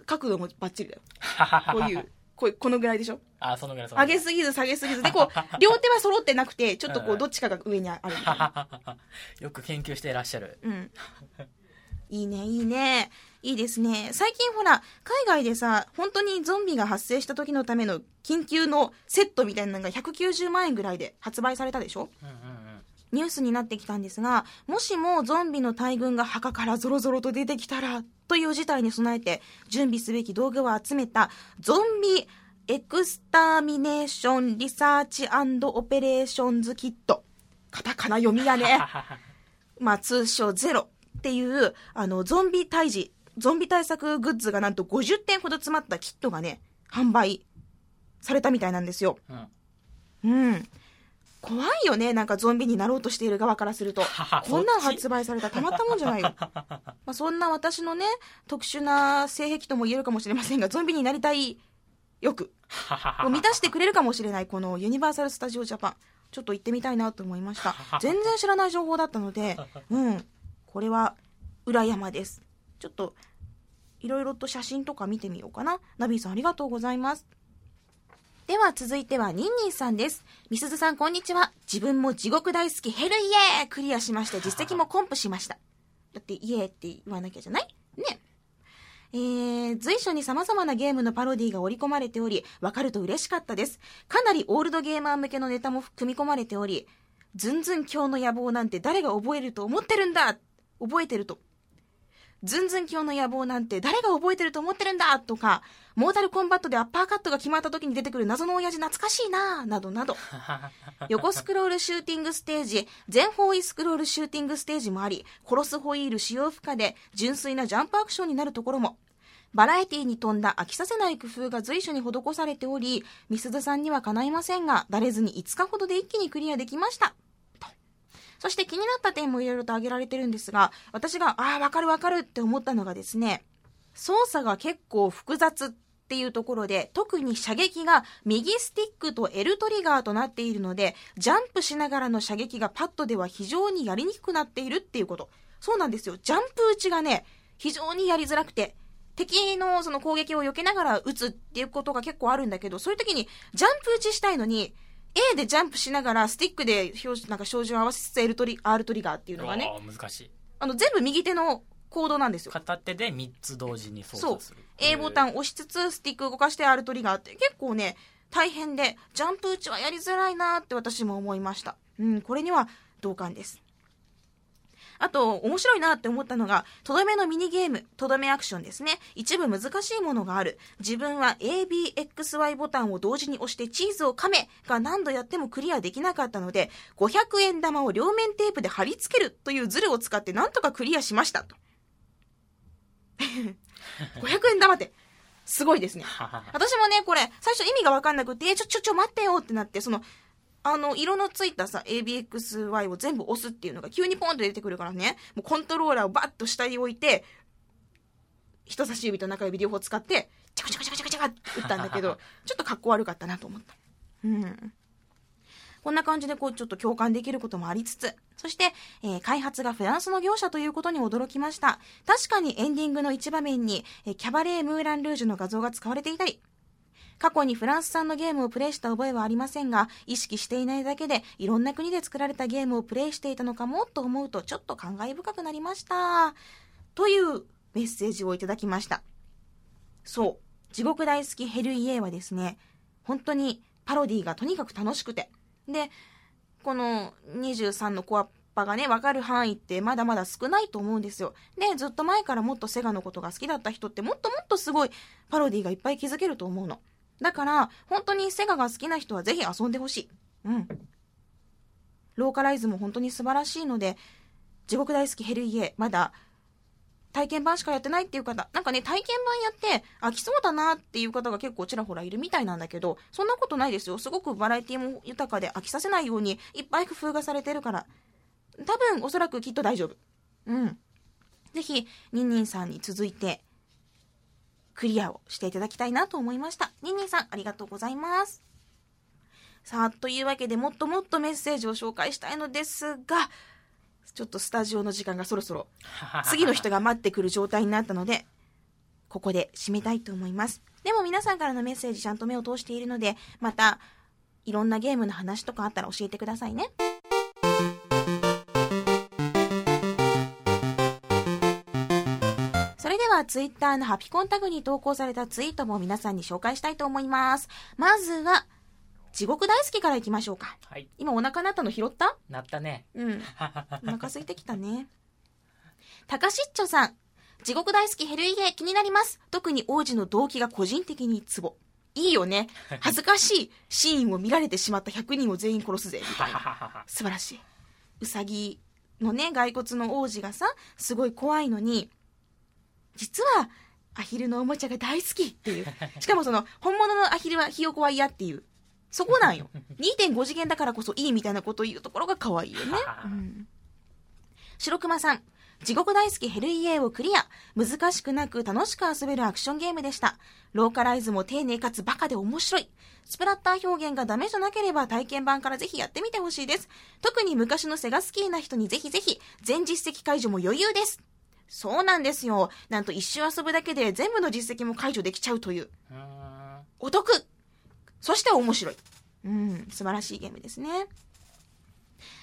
角度もバッチリだよ。こういう、こうこのぐらいでしょ？あ、そのぐらいそのぐらい上げすぎず下げすぎず。で、こう、両手は揃ってなくて、ちょっとこうどっちかが上にあるみたいな。よく研究していらっしゃる。うん。いいね、いいね。いいですね。最近ほら、海外でさ、本当にゾンビが発生した時のための緊急のセットみたいなのが190万円ぐらいで発売されたでしょ？うんうんうん。ニュースになってきたんですが、もしもゾンビの大群が墓からゾロゾロと出てきたら、という事態に備えて、準備すべき道具を集めた、 Zombie Extermination Research Operations Kit。カタカナ読みやね。まあ、通称ゼロっていう、あの、ゾンビ退治、ゾンビ対策グッズがなんと50点ほど詰まったキットがね、販売されたみたいなんですよ。うん。うん。怖いよね。なんかゾンビになろうとしている側からすると。こんなん発売されたらたまったもんじゃないよ。まあそんな私のね、特殊な性癖とも言えるかもしれませんが、ゾンビになりたい欲 を満たしてくれるかもしれない、このユニバーサル・スタジオ・ジャパン。ちょっと行ってみたいなと思いました。全然知らない情報だったので、うん。これは、裏山です。ちょっと、いろいろと写真とか見てみようかな。ナビーさんありがとうございます。では続いてはニンニンさんです。みすずさんこんにちは。自分も地獄大好きヘルイえークリアしまして実績もコンプしました。だってイエーって言わなきゃじゃない？ね。えー、随所に様々なゲームのパロディが織り込まれており、わかると嬉しかったです。かなりオールドゲーマー向けのネタも組み込まれており、ズンズン教の野望なんて誰が覚えると思ってるんだ？覚えてると。ズンズン教の野望なんて誰が覚えてると思ってるんだ？とか、モータルコンバットでアッパーカットが決まった時に出てくる謎の親父懐かしいななどなど。横スクロールシューティングステージ、全方位スクロールシューティングステージもあり、殺すホイール使用負荷で純粋なジャンプアクションになるところも。バラエティに富んだ飽きさせない工夫が随所に施されており、みすずさんにはかないませんが、だれずに5日ほどで一気にクリアできました。とそして気になった点もいろいろと挙げられてるんですが、私が、ああ、わかるわかるって思ったのがですね、操作が結構複雑っていうところで、特に射撃が右スティックと L トリガーとなっているので、ジャンプしながらの射撃がパッドでは非常にやりにくくなっているっていうこと。そうなんですよ。ジャンプ打ちがね、非常にやりづらくて、敵のその攻撃を避けながら撃つっていうことが結構あるんだけど、そういう時にジャンプ打ちしたいのに、A でジャンプしながら、スティックで表なんか照準を合わせつつ L トリ、R トリガーっていうのがね、難しいあの、全部右手のコードなんですよ。片手で3つ同時に操そう作する。A ボタンン押しつつ、スティック動かして R トリガーって結構ね、大変で、ジャンプ打ちはやりづらいなって私も思いました。うん、これには同感です。あと、面白いなって思ったのが、とどめのミニゲーム、とどめアクションですね。一部難しいものがある。自分は ABXY ボタンを同時に押してチーズを噛めが何度やってもクリアできなかったので、500円玉を両面テープで貼り付けるというズルを使ってなんとかクリアしましたと。500円玉って、すごいですね。私もね、これ、最初意味がわかんなくて、えちょ、ちょ、ちょ、待ってよってなって、その、あの、色のついたさ、ABXY を全部押すっていうのが急にポンと出てくるからね、もうコントローラーをバッと下に置いて、人差し指と中指両方使って、チャカチャカチャカチャカチャカって打ったんだけど、ちょっと格好悪かったなと思った。うん。こんな感じでこうちょっと共感できることもありつつ、そして、えー開発がフランスの業者ということに驚きました。確かにエンディングの一場面に、えーキャバレー・ムーラン・ルージュの画像が使われていたり、過去にフランス産のゲームをプレイした覚えはありませんが、意識していないだけで、いろんな国で作られたゲームをプレイしていたのかもと思うと、ちょっと感慨深くなりました。というメッセージをいただきました。そう。地獄大好きヘルイエーはですね、本当にパロディがとにかく楽しくて。で、この23のコアパがね、わかる範囲ってまだまだ少ないと思うんですよ。で、ずっと前からもっとセガのことが好きだった人ってもっともっとすごいパロディがいっぱい気づけると思うの。だから、本当にセガが好きな人はぜひ遊んでほしい。うん。ローカライズも本当に素晴らしいので、地獄大好きヘルイエ、まだ体験版しかやってないっていう方、なんかね、体験版やって飽きそうだなっていう方が結構ちらほらいるみたいなんだけど、そんなことないですよ。すごくバラエティも豊かで飽きさせないようにいっぱい工夫がされてるから、多分おそらくきっと大丈夫。うん。ぜひ、ニンニンさんに続いて、クリアをしていただきたいなと思いました。ニンニンさん、ありがとうございます。さあ、というわけでもっともっとメッセージを紹介したいのですが、ちょっとスタジオの時間がそろそろ次の人が待ってくる状態になったので、ここで締めたいと思います。でも皆さんからのメッセージちゃんと目を通しているので、また、いろんなゲームの話とかあったら教えてくださいね。それでは、ツイッターのハピコンタグに投稿されたツイートも皆さんに紹介したいと思います。まずは、地獄大好きからいきましょうか。はい。今お腹鳴ったの拾った？なったね。うん。お腹空いてきたね。たかしっちょさん。地獄大好きヘルイゲ気になります。特に王子の動機が個人的にツボ。いいよね。恥ずかしいシーンを見られてしまった100人を全員殺すぜ。みたいな。素晴らしい。うさぎのね、骸骨の王子がさ、すごい怖いのに、実は、アヒルのおもちゃが大好きっていう。しかもその、本物のアヒルはひよこは嫌っていう。そこなんよ。2.5次元だからこそいいみたいなことを言うところが可愛いよね。うん。白熊さん。地獄大好きヘルイエーをクリア。難しくなく楽しく遊べるアクションゲームでした。ローカライズも丁寧かつバカで面白い。スプラッター表現がダメじゃなければ体験版からぜひやってみてほしいです。特に昔のセガスキーな人にぜひぜひ、全実績解除も余裕です。そうなんですよ。なんと一周遊ぶだけで全部の実績も解除できちゃうという。お得そして面白い。うん、素晴らしいゲームですね。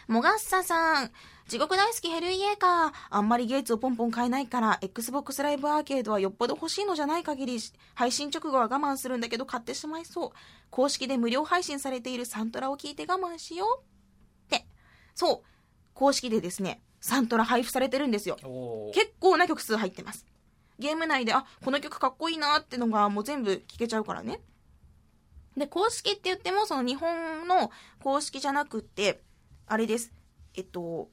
もがっささん。地獄大好きヘルイエーか。あんまりゲーツをポンポン買えないから、Xbox ライブアーケードはよっぽど欲しいのじゃない限り、配信直後は我慢するんだけど買ってしまいそう。公式で無料配信されているサントラを聞いて我慢しよう。って。そう。公式でですね、サントラ配布されてるんですよ。結構な曲数入ってます。ゲーム内で、あ、この曲かっこいいなってのがもう全部聴けちゃうからね。で、公式って言っても、その日本の公式じゃなくって、あれです。えっと、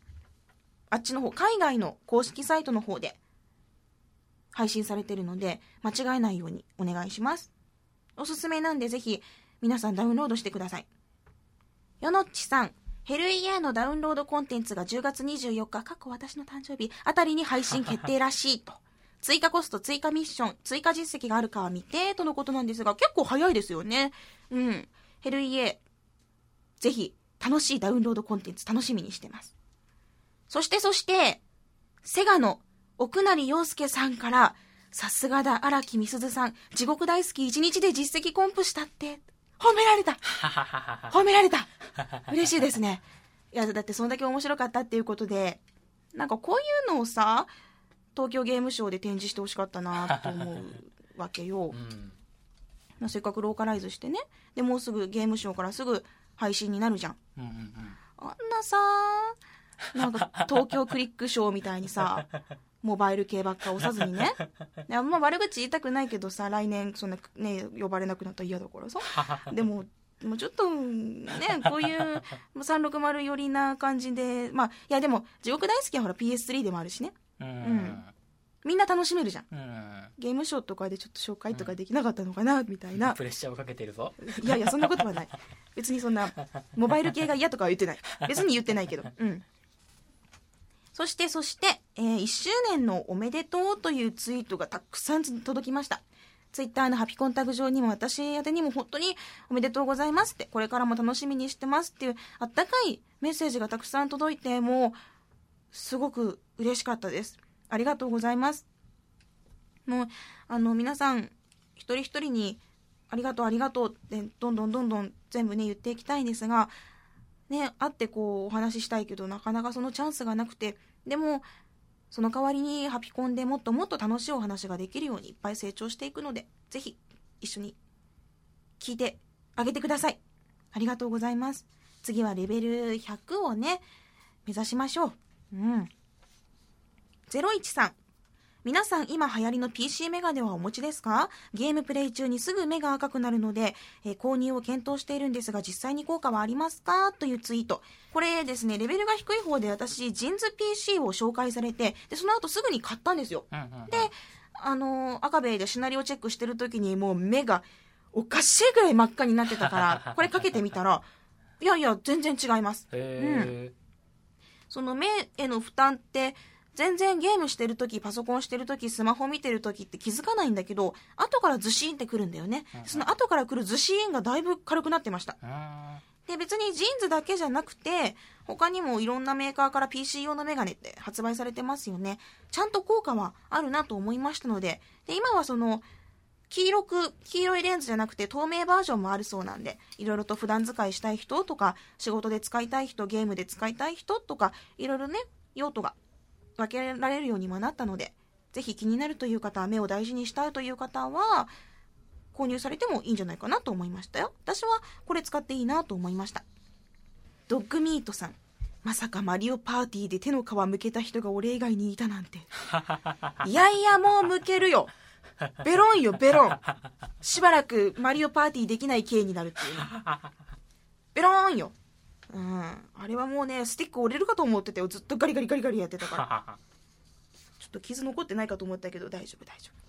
あっちの方、海外の公式サイトの方で配信されてるので、間違えないようにお願いします。おすすめなんでぜひ皆さんダウンロードしてください。よのっちさん、ヘルイヤーのダウンロードコンテンツが10月24日、過去私の誕生日あたりに配信決定らしいと。追加コスト、追加ミッション、追加実績があるかは見て、とのことなんですが、結構早いですよね。うん。ヘルイエー、ぜひ、楽しいダウンロードコンテンツ楽しみにしてます。そしてそして、セガの奥成陽介さんから、さすがだ、荒木みすずさん、地獄大好き一日で実績コンプしたって。褒められた 褒められた嬉しいですね。いや、だってそんだけ面白かったっていうことで、なんかこういうのをさ、東京ゲームショウで展示してほしかったなと思うわけよ う。んまあせっかくローカライズしてね。で、もうすぐゲームショウからすぐ配信になるじゃん。うんうんうんあんなさ、なんか 東京クリックショーみたいにさ、モバイル系ばっか押さずにね。あんま悪口言いたくないけどさ、来年そんなね、呼ばれなくなったら嫌だからさ。でも、もうちょっと、ね、こういう360寄りな感じで、まあ、いやでも、地獄大好きはほら PS3 でもあるしね。うんんみんな楽しめるじゃん。うんゲームショーとかでちょっと紹介とかできなかったのかな、みたいな。プレッシャーをかけてるぞいやいや、そんなことはない。別にそんな、モバイル系が嫌とかは言ってない。別に言ってないけど。うん。そして、そして、えー1周年のおめでとうというツイートがたくさん届きました。ツイッターのハピコンタグ上にも私宛てにも本当におめでとうございますって、これからも楽しみにしてますっていうあったかいメッセージがたくさん届いて、もう、すごく嬉しかったです。ありがとうございます。もう、あの、皆さん、一人一人に、ありがとう、ありがとうって、どんどんどんどん全部ね、言っていきたいんですが、ね、会ってこう、お話ししたいけど、なかなかそのチャンスがなくて、でも、その代わりにハピコンでもっともっと楽しいお話ができるようにいっぱい成長していくので、ぜひ、一緒に聞いてあげてください。ありがとうございます。次はレベル100をね、目指しましょう。うん。013。皆さん今流行りの PC メガネはお持ちですか？ゲームプレイ中にすぐ目が赤くなるので、えー購入を検討しているんですが実際に効果はありますか？というツイート。これですね、レベルが低い方で私、ジンズ PC を紹介されて、で、その後すぐに買ったんですよ。うんうんうんで、あのー赤ベイでシナリオチェックしてる時にもう目がおかしいぐらい真っ赤になってたから、これかけてみたら、いやいや、全然違います。へその目への負担って、全然ゲームしてる時パソコンしてる時スマホ見てる時って気づかないんだけど、後からズシーンってくるんだよねその後から来るズシーンがだいぶ軽くなってました。で、別にジーンズだけじゃなくて、他にもいろんなメーカーから PC 用のメガネって発売されてますよね。ちゃんと効果はあるなと思いましたので、で、今はその、黄色く、黄色いレンズじゃなくて透明バージョンもあるそうなんで、いろいろと普段使いしたい人とか、仕事で使いたい人、ゲームで使いたい人とか、いろいろね、用途が分けられるようにもなったので、ぜひ気になるという方、目を大事にしたいという方は、購入されてもいいんじゃないかなと思いましたよ。私はこれ使っていいなと思いました。ドッグミートさん。まさかマリオパーティーで手の皮むけた人が俺以外にいたなんて。いやいや、もうむけるよ。ベロンよ、ベロン。しばらくマリオパーティーできない系になるっていうね。ベローンよ。うん。あれはもうね、スティック折れるかと思ってたよ。ずっとガリガリガリガリやってたから。ちょっと傷残ってないかと思ったけど、大丈夫、大丈夫。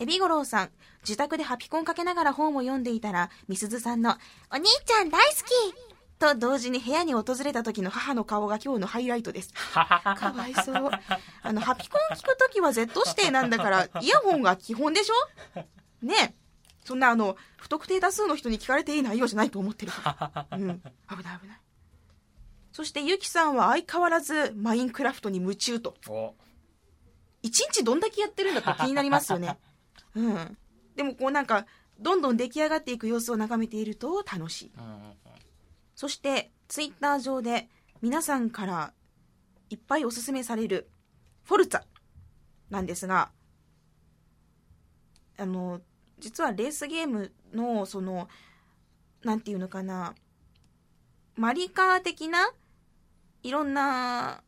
エビゴロウさん、自宅でハピコンかけながら本を読んでいたら、みすずさんの、お兄ちゃん大好きと同時に部屋に訪れた時の母の顔が今日のハイライトです。かわいそう。あの、ハピコン聞くときは Z 指定なんだから、イヤホンが基本でしょ?ねえ。そんなあの、不特定多数の人に聞かれていい内容じゃないと思ってるから。うん。危ない危ない。そして、ゆきさんは相変わらずマインクラフトに夢中と。お一日どんだけやってるんだか気になりますよね。うん。でもこうなんか、どんどん出来上がっていく様子を眺めていると楽しい。うんうんそして、ツイッター上で皆さんからいっぱいおすすめされるフォルツァなんですが、あの、実はレースゲームの、その、なんていうのかな、マリカー的ないろんな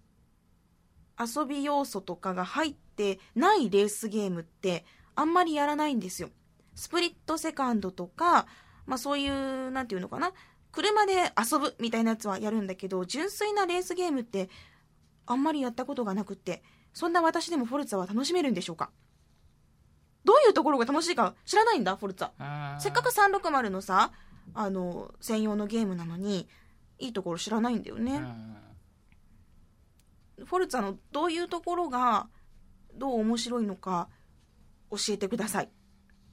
遊び要素とかが入ってないレースゲームってあんまりやらないんですよ。スプリットセカンドとか、まあそういう、なんていうのかな、車で遊ぶみたいなやつはやるんだけど、純粋なレースゲームってあんまりやったことがなくって、そんな私でもフォルツァは楽しめるんでしょうか？どういうところが楽しいか知らないんだ、フォルツァ。うんせっかく360のさ、あの、専用のゲームなのに、いいところ知らないんだよね。うんフォルツァのどういうところがどう面白いのか教えてください。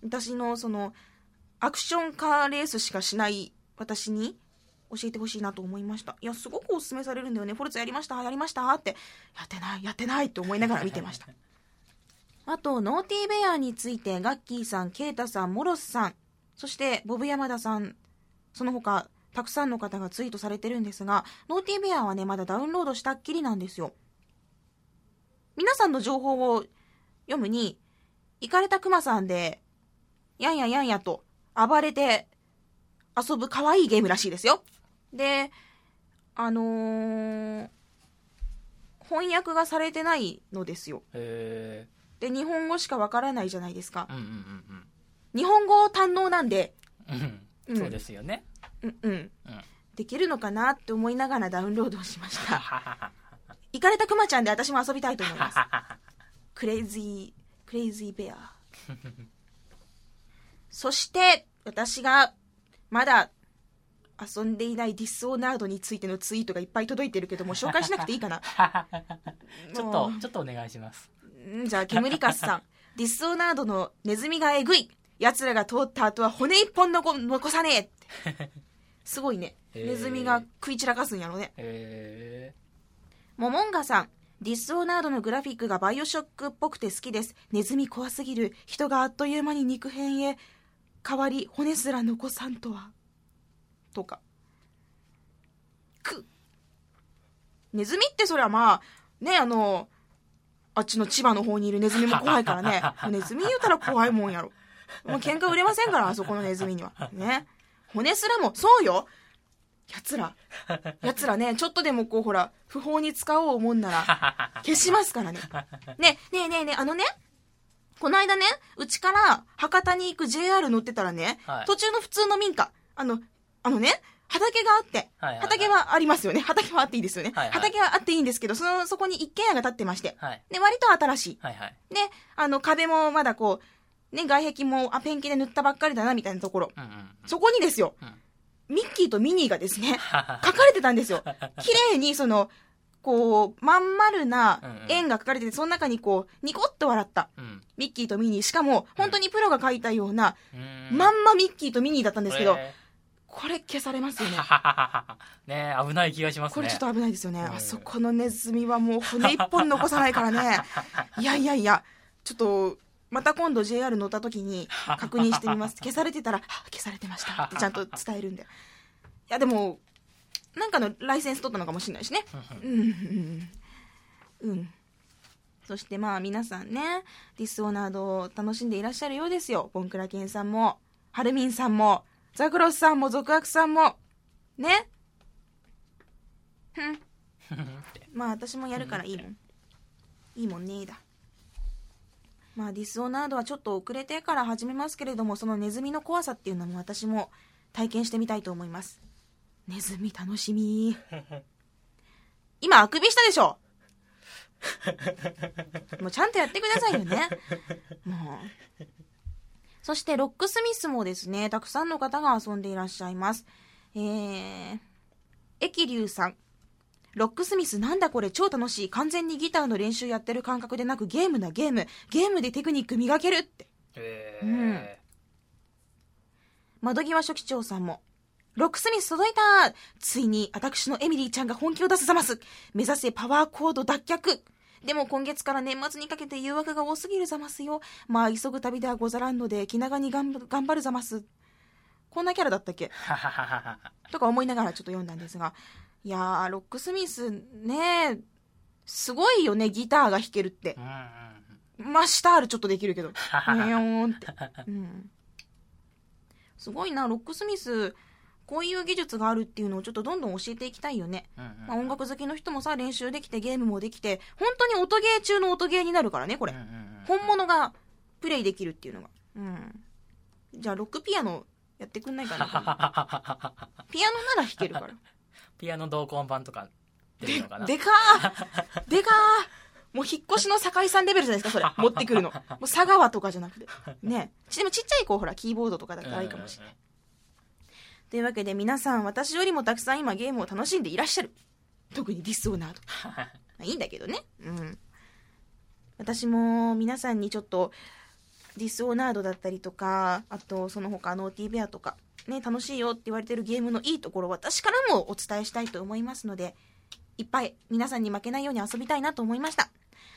私のそのアクションカーレースしかしない私に教えてほしいなと思いました。いや、すごくおすすめされるんだよね。フォルツァやりましたやりましたって。やってない、やってないって思いながら見てました。あと、ノーティーベアについて、ガッキーさん、ケイタさん、モロスさん、そして、ボブ山田さん、その他、たくさんの方がツイートされてるんですが、ノーティーベアはね、まだダウンロードしたっきりなんですよ。皆さんの情報を読むに、行かれたクマさんで、やんややんやと暴れて遊ぶ可愛いゲームらしいですよ。で、あのー翻訳がされてないのですよ。へで、日本語しかわからないじゃないですかえ。うんうん日本語堪能なんで、うんうん。ううんん。そうですよね。うん、うん。うん。できるのかなって思いながらダウンロードをしましはた。行かれたクマちゃんで私も遊びたいと思います。クレイジー、クレイジーベア。そして、私がまだ遊んでいないディスオーナードについてのツイートがいっぱい届いてるけども、紹介しなくていいかな。ちょっもと、ちょっとお願いします。んじゃあ、ケムリカスさん。ディスオーナードのネズミがえぐい。奴らが通った後は骨一本残残さねえって。すごいね。ネズミが食い散らかすんやろね。へモモンガさん。ディスオーナードのグラフィックがバイオショックっぽくて好きです。ネズミ怖すぎる。人があっという間に肉片へ変わり、骨すら残さんとは。とか。く。ネズミってそりゃまあ、ね、あの、あっちの千葉の方にいるネズミも 怖いからね。ネズミ言うたら怖いもんやろ。もう喧嘩売れませんから、あそこのネズミには。ね。骨すらも、そうよ奴ら。奴らね、ちょっとでもこうほら、不法に使おう思んなら、消しますからね。ね、ねえねえねえ、あのね、この間ね、うちから博多に行く JR 乗ってたらね、はい途中の普通の民家、あの、あのね、畑があって、畑はありますよね。畑はあっていいですよね。はいはい畑はあっていいんですけど、その、そこに一軒家が建ってまして、はい。で、割と新しい。はいはい。で、あの、壁もまだこう、ね、外壁も、あ、ペンキで塗ったばっかりだな、みたいなところ。うんうん。そこにですよ、うんミッキーとミニーがですね、書かれてたんですよ。綺麗に、その、こう、まん丸な円が書かれてて、その中にこう、ニコッと笑ったうん。ミッキーとミニー。しかも、本当にプロが書いたような、うん。まんまミッキーとミニーだったんですけど、えこれ消されますよねー。ねえ危ない気がしますね。これちょっと危ないですよね。うんあそこのネズミはもう骨一本残さないからね。いやいやいや、ちょっと、また今度 JR 乗った時に確認してみます。消されてたら、あ消されてましたってちゃんと伝えるんで。いやでも、なんかのライセンス取ったのかもしれないしね。うん、うん、うん。そしてまあ皆さんね、ディスオーナードを楽しんでいらっしゃるようですよ。ボンクラケンさんも、ハルミンさんも、ザクロスさんも、続悪さんも。ね？ふん。まあ私もやるからいいもん。いいもんねだ。まあディスオーナードはちょっと遅れてから始めますけれども、そのネズミの怖さっていうのも私も体験してみたいと思います。ネズミ楽しみ。今あくびしたでしょ？もうちゃんとやってくださいよね。もう。そして、ロックスミスもですね、たくさんの方が遊んでいらっしゃいます。えー、エキリュウさん。ロックスミスなんだこれ超楽しい。完全にギターの練習やってる感覚でなくゲームだゲーム。ゲームでテクニック磨けるって。えうん窓際初期長さんも。ロックスミス届いたついに私のエミリーちゃんが本気を出すざます目指せパワーコード脱却でも今月から年末にかけて誘惑が多すぎるざますよ。まあ急ぐ旅ではござらんので気長に頑張るざます。こんなキャラだったっけ？とか思いながらちょっと読んだんですが。いやー、ロックスミスねすごいよね、ギターが弾けるってう。んうんまあ、シタールちょっとできるけど。はニョーンって。うん。すごいな、ロックスミス、こういう技術があるっていうのをちょっとどんどん教えていきたいよね。うんうんまあ、音楽好きの人もさ、練習できてゲームもできて、本当に音ゲー中の音ゲーになるからね、これうん。うんうん本物がプレイできるっていうのが。うん。じゃあ、ロックピアノやってくんないかな。ピアノなら弾けるから。ピアノ同梱版とか出るのかなでかーでかーもう引っ越しの酒井さんレベルじゃないですか、それ。持ってくるの。もう佐川とかじゃなくて。ね。ちでもちっちゃい子、ほら、キーボードとかだったらいいかもしれない。というわけで皆さん、私よりもたくさん今ゲームを楽しんでいらっしゃる。特にディスオーナード。まあいいんだけどね。うん。私も皆さんにちょっと、ディスオーナードだったりとか、あとその他ノーティーベアとか、ね、楽しいよって言われてるゲームのいいところを私からもお伝えしたいと思いますので、いっぱい皆さんに負けないように遊びたいなと思いました。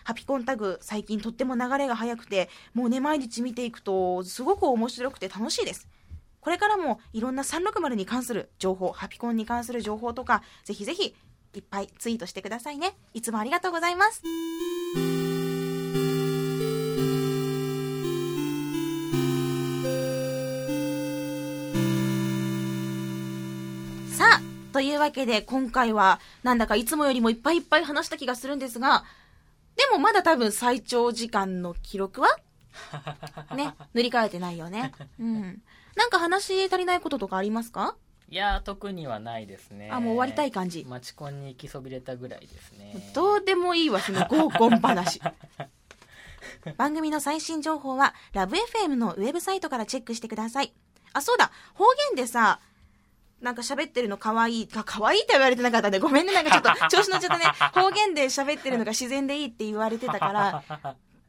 ハピコンタグ最近とっても流れが速くて、もうね、毎日見ていくとすごく面白くて楽しいです。これからもいろんな360に関する情報、ハピコンに関する情報とか、ぜひぜひいっぱいツイートしてくださいね。いつもありがとうございます。さあ、というわけで今回はなんだかいつもよりもいっぱいいっぱい話した気がするんですが、でもまだ多分最長時間の記録はね、塗り替えてないよね。うん。なんか話足りないこととかありますか？いやー特にはないですねあ、もう終わりたい感じ。マチコンに行きそびれたぐらいですねどうでもいいわ、その合コン話。番組の最新情報は、ラブ f m のウェブサイトからチェックしてください。あ、そうだ、方言でさ、なんか喋ってるの可愛い、か、可愛いって言われてなかったんで、ごめんね、なんかちょっと 調子乗っちゃったね。方言で喋ってるのが自然でいいって言われてたから、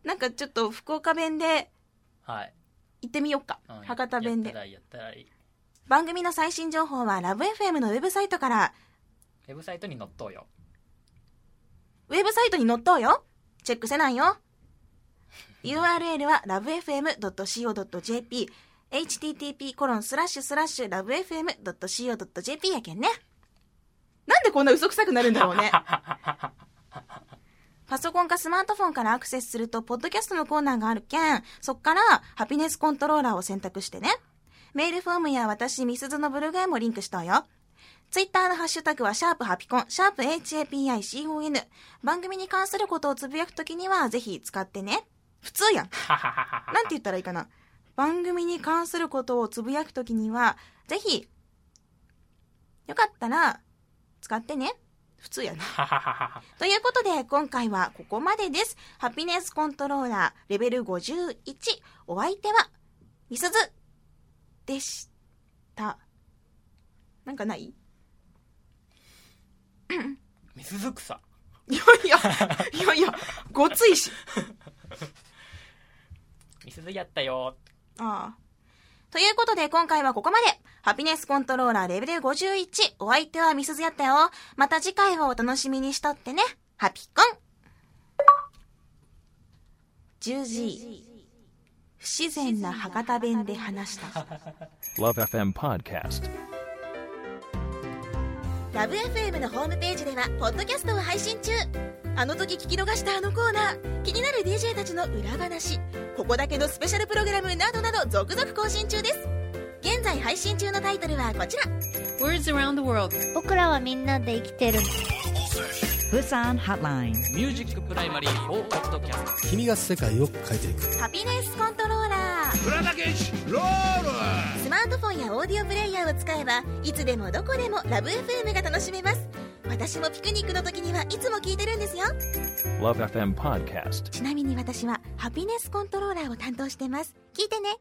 なんかちょっと福岡弁ではい、行ってみよっか。うん博多弁で。番組の最新情報は、ラブ f m のウェブサイトから、ウェブサイトに載っとうよウェブサイトに載っとうよ。チェックせないよ。URL は lovefm.co.jp http コロンスラッシュスラッシュ lovefm.co.jp やけんね。なんでこんな嘘くさくなるんだろうね。パソコンかスマートフォンからアクセスすると、ポッドキャストのコーナーがあるけん、そっから、ハピネスコントローラーを選択してね。メールフォームや私、ミスズのブログへもリンクしとうよ。ツイッターのハッシュタグは、シャープハピコン、シャープ HAPICON。番組に関することをつぶやくときには、ぜひ使ってね。普通やん。なんて言ったらいいかな。番組に関することをつぶやくときには、ぜひ、よかったら、使ってね。普通やな。ということで、今回はここまでです。ハピネスコントローラー、レベル51。お相手は、みすず、でした。なんかない？みすずくさいやいや、いやいや、ごついし。みすずやったよああ。ということで、今回はここまで。ハピネスコントローラーレベル51。お相手はみすずやったよ。また次回をお楽しみにしとってね。ハピコン !10G。不自然な博多弁で話した。Love FM Podcast. Love FM のホームページではポッドキャストを配信中あの時聞き逃したあのコーナー気になる DJ たちの裏話ここだけのスペシャルプログラムなどなど続々更新中です現在配信中のタイトルはこちら。Words around the world. 僕らはみんなで生きてる。Busan Hotline. ミュージックプライマリー4ポッドキャスト君が世界を変えていく。ハピネスコントローラー。スマートフォンやオーディオプレイヤーを使えばいつでもどこでもラブ f m が楽しめます。私もピクニックの時にはいつも聞いてるんですよ。Love FM Podcast. ちなみに私はハピネスコントローラーを担当してます。聞いてね